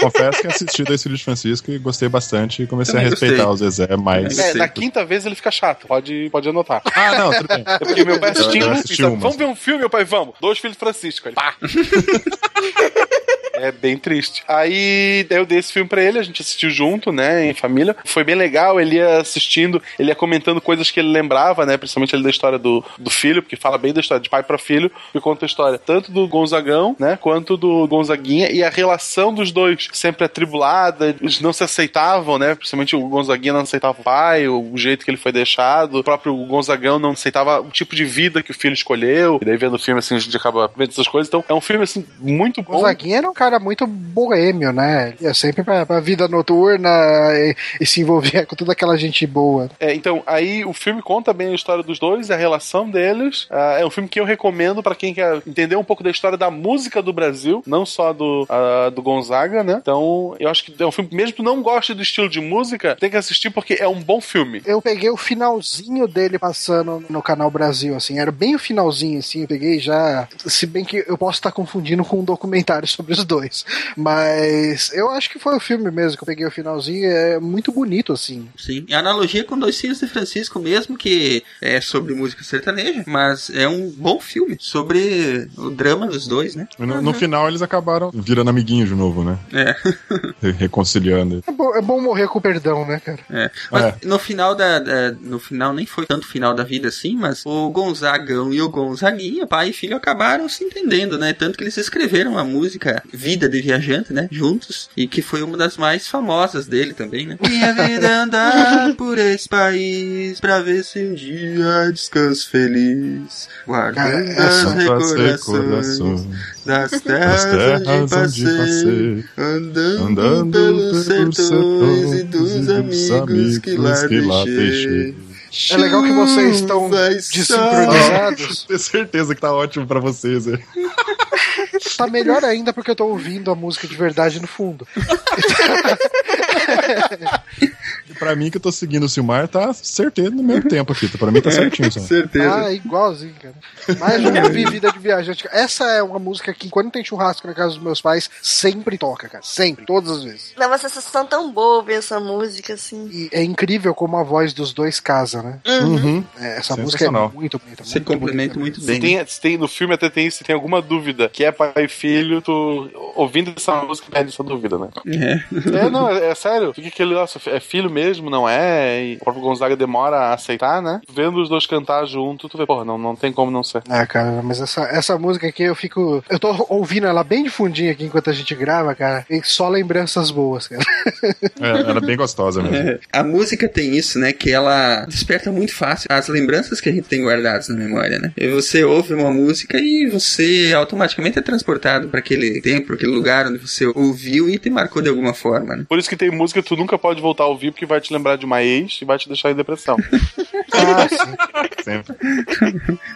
Speaker 1: Confesso que assisti Dois Filhos de Francisco e gostei bastante e comecei
Speaker 4: Também
Speaker 1: a respeitar
Speaker 4: gostei.
Speaker 1: o Zezé mais.
Speaker 2: É, na quinta vez ele fica chato, pode, pode anotar.
Speaker 1: Ah, não, tudo bem.
Speaker 2: É porque meu pai assistindo, e
Speaker 1: assisti
Speaker 2: sabe,
Speaker 1: uma.
Speaker 2: vamos ver um filme, meu pai, vamos. Dois Filhos de Francisco. Ele, pá. É bem triste. Aí eu dei esse filme pra ele, a gente assistiu junto, né, em família. Foi bem legal, ele ia assistindo, ele ia comentando coisas que ele lembrava, né, principalmente ele da história do, do filho, porque fala bem da história de pai pra filho, e conta a história tanto do Gonzagão, né, quanto do Gonzaguinha, e a relação dos dois, sempre atribulada, eles não se aceitavam, né, principalmente o Gonzaguinha não aceitava o pai, o jeito que ele foi deixado, o próprio Gonzagão não aceitava o tipo de vida que o filho escolheu, e daí vendo o filme, assim, a gente acaba vendo essas coisas, então é um filme, assim, muito bom.
Speaker 3: Gonzaguinha era um cara muito boêmio, né? Ele ia sempre pra, pra vida noturna e, e se envolvia com toda aquela gente boa.
Speaker 2: É, então, aí o filme conta bem a história dos dois, a relação deles. Ah, é um filme que eu recomendo pra quem quer entender um pouco da história da música do Brasil, não só do, ah, do Gonzaga, né? Então, eu acho que é um filme, mesmo que tu não goste do estilo de música, tem que assistir porque é um bom filme.
Speaker 3: Eu peguei o finalzinho dele passando no canal Brasil, assim, era bem o finalzinho, assim, eu peguei já. Se bem que eu posso estar confundindo com um documentário sobre os dois. Mas eu acho que foi o filme mesmo que eu peguei o finalzinho, é muito bonito, assim.
Speaker 4: Sim. E a analogia com Dois Filhos de Francisco mesmo, que é sobre música sertaneja, mas é um bom filme sobre o drama dos dois, né?
Speaker 1: No, no final eles acabaram virando amiguinhos de novo, né?
Speaker 4: É.
Speaker 1: Re- Reconciliando.
Speaker 3: É bom, é bom morrer com perdão, né, cara?
Speaker 4: É. Mas
Speaker 1: É.
Speaker 4: no final da, da- No final nem foi tanto final da vida assim, mas o Gonzagão e o Gonzaguinha, pai e filho, acabaram se entendendo, né? Tanto que eles escreveram a música Vida de Viajante, né? Juntos. E que foi uma das mais famosas dele também, né? Minha vida é andar por esse país pra ver se um dia descanso feliz. Guardando
Speaker 3: Cara,
Speaker 4: as recordações das
Speaker 1: As
Speaker 4: terras
Speaker 1: terras
Speaker 4: onde
Speaker 1: onde
Speaker 4: passei.
Speaker 1: passei,
Speaker 4: Andando,
Speaker 1: andando
Speaker 4: pelos sertões e
Speaker 1: sertões
Speaker 4: dos
Speaker 1: e dos
Speaker 4: amigos que lá
Speaker 1: amigos que lá
Speaker 4: deixei.
Speaker 3: É legal que vocês estão
Speaker 4: e
Speaker 3: desincronizados.
Speaker 1: Tenho certeza que tá ótimo pra vocês. é.
Speaker 3: Tá melhor ainda porque eu tô ouvindo a música de verdade no fundo.
Speaker 1: Pra mim, que eu tô seguindo o Silmar, tá certeza no mesmo tempo aqui. Pra mim tá certinho. Só.
Speaker 4: Certeza.
Speaker 3: Ah, igualzinho, cara. Mas eu já vi Vida de Viajante. Essa é uma música que, quando tem churrasco na casa dos meus pais, sempre toca, cara. Sempre, todas as vezes.
Speaker 5: Dá uma sensação tão boa ouvir essa música, assim.
Speaker 3: E é incrível como a voz dos dois casa, né?
Speaker 1: Uhum.
Speaker 3: É, essa música é muito bonita.
Speaker 4: Você
Speaker 3: muito
Speaker 4: complementa
Speaker 3: bonita.
Speaker 4: muito
Speaker 2: Se
Speaker 4: bem.
Speaker 2: tem, se tem- no filme até tem, se tem alguma dúvida que é pai e filho, tu ouvindo essa música perde essa dúvida, né?
Speaker 4: É.
Speaker 2: É, não, é, é sério. Fica aquele, nossa, é filho mesmo, não é? E o próprio Gonzaga demora a aceitar, né? Vendo os dois cantar junto, tu vê, porra, não, não tem como não ser.
Speaker 3: Ah, cara, mas essa, essa música aqui eu fico. Eu tô ouvindo ela bem de fundinho aqui enquanto a gente grava, cara. E só lembranças boas, cara.
Speaker 1: É, ela é bem gostosa mesmo.
Speaker 4: É, A música tem isso, né? Que ela desperta muito fácil as lembranças que a gente tem guardadas na memória, né? E você ouve uma música e você automaticamente é transportado para aquele tempo, aquele lugar onde você ouviu e te marcou de alguma forma, né?
Speaker 2: Por isso que tem música que tu nunca pode voltar a ouvir, porque vai te lembrar de uma ex e vai te deixar em depressão.
Speaker 3: Ah, sim.
Speaker 1: Sempre.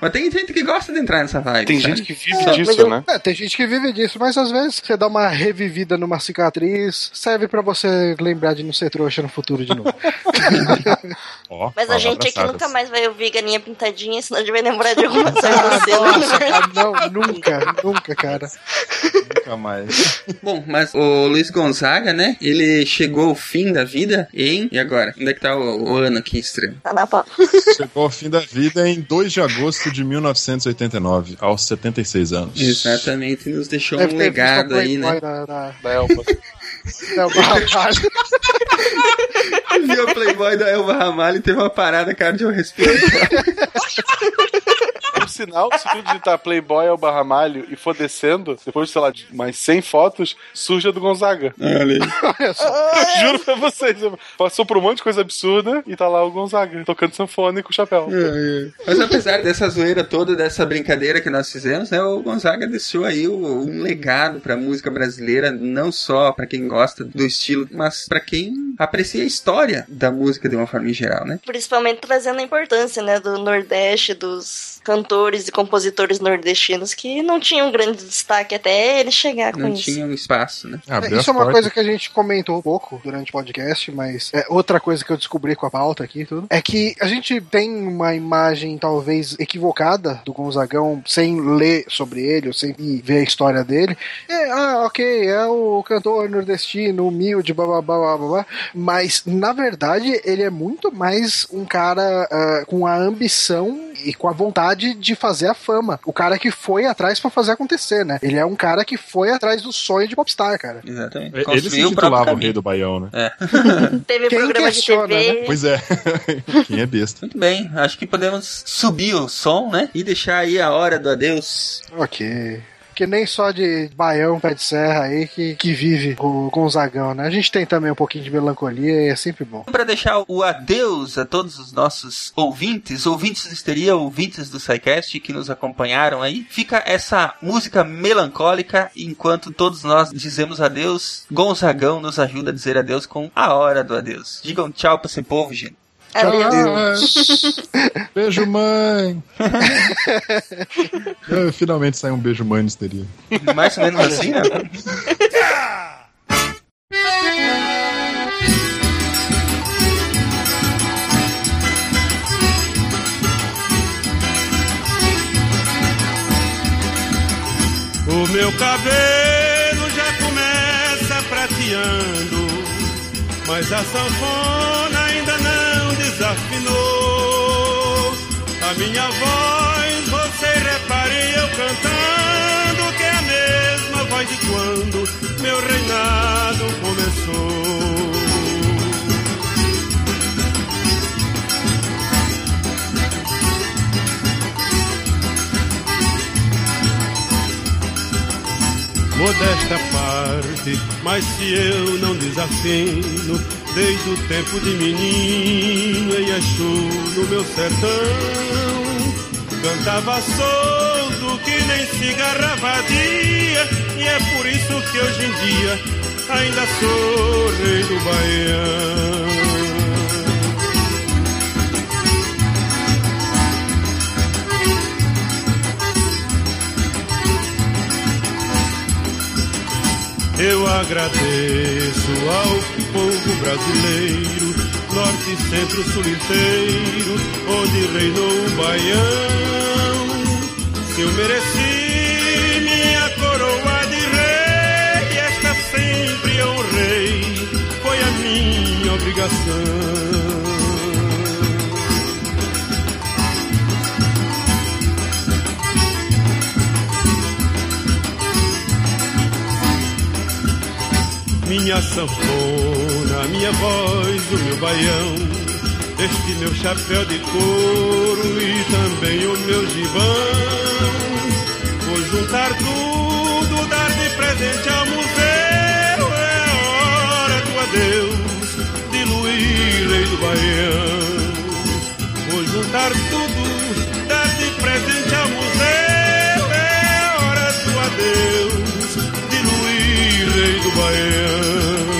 Speaker 4: Mas tem gente que gosta de entrar nessa vibe.
Speaker 2: Tem
Speaker 4: sabe?
Speaker 2: gente que vive
Speaker 5: É,
Speaker 2: disso,
Speaker 5: eu-
Speaker 2: né?
Speaker 3: É, tem gente que vive disso, mas às vezes você dá uma revivida numa cicatriz, serve pra você lembrar de não ser trouxa no futuro de novo.
Speaker 1: Ó,
Speaker 5: Mas a gente aqui nunca mais vai ouvir galinha pintadinha, senão a gente vai lembrar de alguma cena.
Speaker 3: Nossa, cara, não, nunca, nunca, cara.
Speaker 1: Nunca mais.
Speaker 4: Bom, mas o Luiz Gonzaga, né? Ele chegou ao fim da vida em. E agora? Onde é que tá o, o ano aqui estranho?
Speaker 5: Tá na pau.
Speaker 1: Chegou ao fim da vida em 2 de agosto de 1989, aos 76 anos.
Speaker 4: Exatamente, nos deixou
Speaker 3: Deve
Speaker 4: um legado aí, né?
Speaker 3: Da, da,
Speaker 2: Da Elba.
Speaker 3: da Ramalho.
Speaker 4: Viu o Playboy da Elva Ramalho e teve uma parada cardiorrespiratória.
Speaker 2: Por sinal, se tu digitar Playboy ao Barramalho e for descendo, depois de, sei lá, de mais 100 fotos, surge a do Gonzaga.
Speaker 4: Olha aí.
Speaker 3: Olha só.
Speaker 2: Juro pra vocês. Passou por um monte de coisa absurda e tá lá o Gonzaga, tocando sanfone com o chapéu.
Speaker 4: Mas apesar dessa zoeira toda, dessa brincadeira que nós fizemos, né, o Gonzaga deixou aí um legado pra música brasileira, não só pra quem gosta do estilo, mas pra quem aprecia a história da música de uma forma em geral, né?
Speaker 5: Principalmente trazendo a importância, né, do Nordeste, dos cantores e compositores nordestinos que não tinham grande destaque até ele chegar com
Speaker 4: Não
Speaker 5: isso.
Speaker 4: tinha um espaço, né?
Speaker 1: Abriu
Speaker 3: Isso é uma
Speaker 1: portas.
Speaker 3: coisa que a gente comentou um pouco durante o podcast, mas é outra coisa que eu descobri com a pauta aqui tudo. É que a gente tem uma imagem talvez equivocada do Gonzagão sem ler sobre ele, ou sem ver a história dele. É, ah, ok, é o cantor nordestino, humilde, blá blá blá blá blá. blá. Mas, na verdade, ele é muito mais um cara ah, com a ambição e com a vontade de fazer a fama. O cara que foi atrás pra fazer acontecer, né? Ele é um cara que foi atrás do sonho de popstar, cara.
Speaker 4: Exatamente.
Speaker 1: Ele se
Speaker 4: Construiu o
Speaker 1: intitulava o
Speaker 4: caminho.
Speaker 1: rei do Baião, né?
Speaker 4: É.
Speaker 5: Teve
Speaker 3: Quem
Speaker 5: programa
Speaker 3: questiona,
Speaker 5: de TV.
Speaker 1: Pois é. Quem é besta?
Speaker 4: Muito bem, acho que podemos subir o som, né? E deixar aí a hora do adeus.
Speaker 3: Ok. Que nem só de baião, pé de serra aí que, que vive o Gonzagão, né? A gente tem também um pouquinho de melancolia e é sempre bom.
Speaker 4: Para deixar o adeus a todos os nossos ouvintes, ouvintes do Histeria, ouvintes do SciCast que nos acompanharam aí, fica essa música melancólica enquanto todos nós dizemos adeus. Gonzagão nos ajuda a dizer adeus com a hora do adeus. Digam tchau pra esse povo, gente.
Speaker 5: Adeus.
Speaker 1: Beijo, mãe! É, finalmente saiu um beijo, mãe, no histeria.
Speaker 4: Mais ou menos assim, né?
Speaker 8: O meu cabelo já começa prateando, mas a sanfona desafinou. A minha voz, você repare eu cantando, que é a mesma voz de quando meu reinado começou. Modesta parte, mas se eu não desafino, desde o tempo de menino, em Exu no meu sertão, cantava solto que nem cigarra vadia, e é por isso que hoje em dia ainda sou rei do Baião. Eu agradeço ao povo brasileiro, norte, centro, sul inteiro, onde reinou o Baião. Se eu mereci minha coroa de rei, esta sempre eu honrei, foi a minha obrigação. minha sanfona, minha voz, o meu baião, este meu chapéu de couro e também o meu gibão. Vou juntar tudo, dar de presente ao museu, é hora do adeus, de Luís, rei do baião. Vou juntar tudo, dar de presente ao museu, é hora do adeus, de Luís, rei do baião.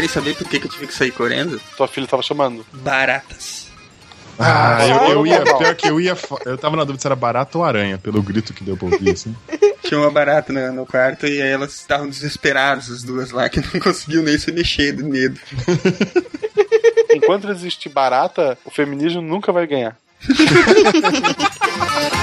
Speaker 4: Querem saber por que, que eu tive que sair correndo?
Speaker 2: Tua filha tava chamando.
Speaker 4: Baratas.
Speaker 1: Ah,
Speaker 2: Ah,
Speaker 1: eu, eu ia, pior que eu ia. Eu tava na dúvida se era barato ou aranha, pelo grito que deu pra ouvir, assim.
Speaker 4: Tinha uma barata no, no quarto e aí elas estavam desesperadas, as duas lá, que não conseguiam nem se mexer do medo.
Speaker 2: Enquanto existir barata, o feminismo nunca vai ganhar.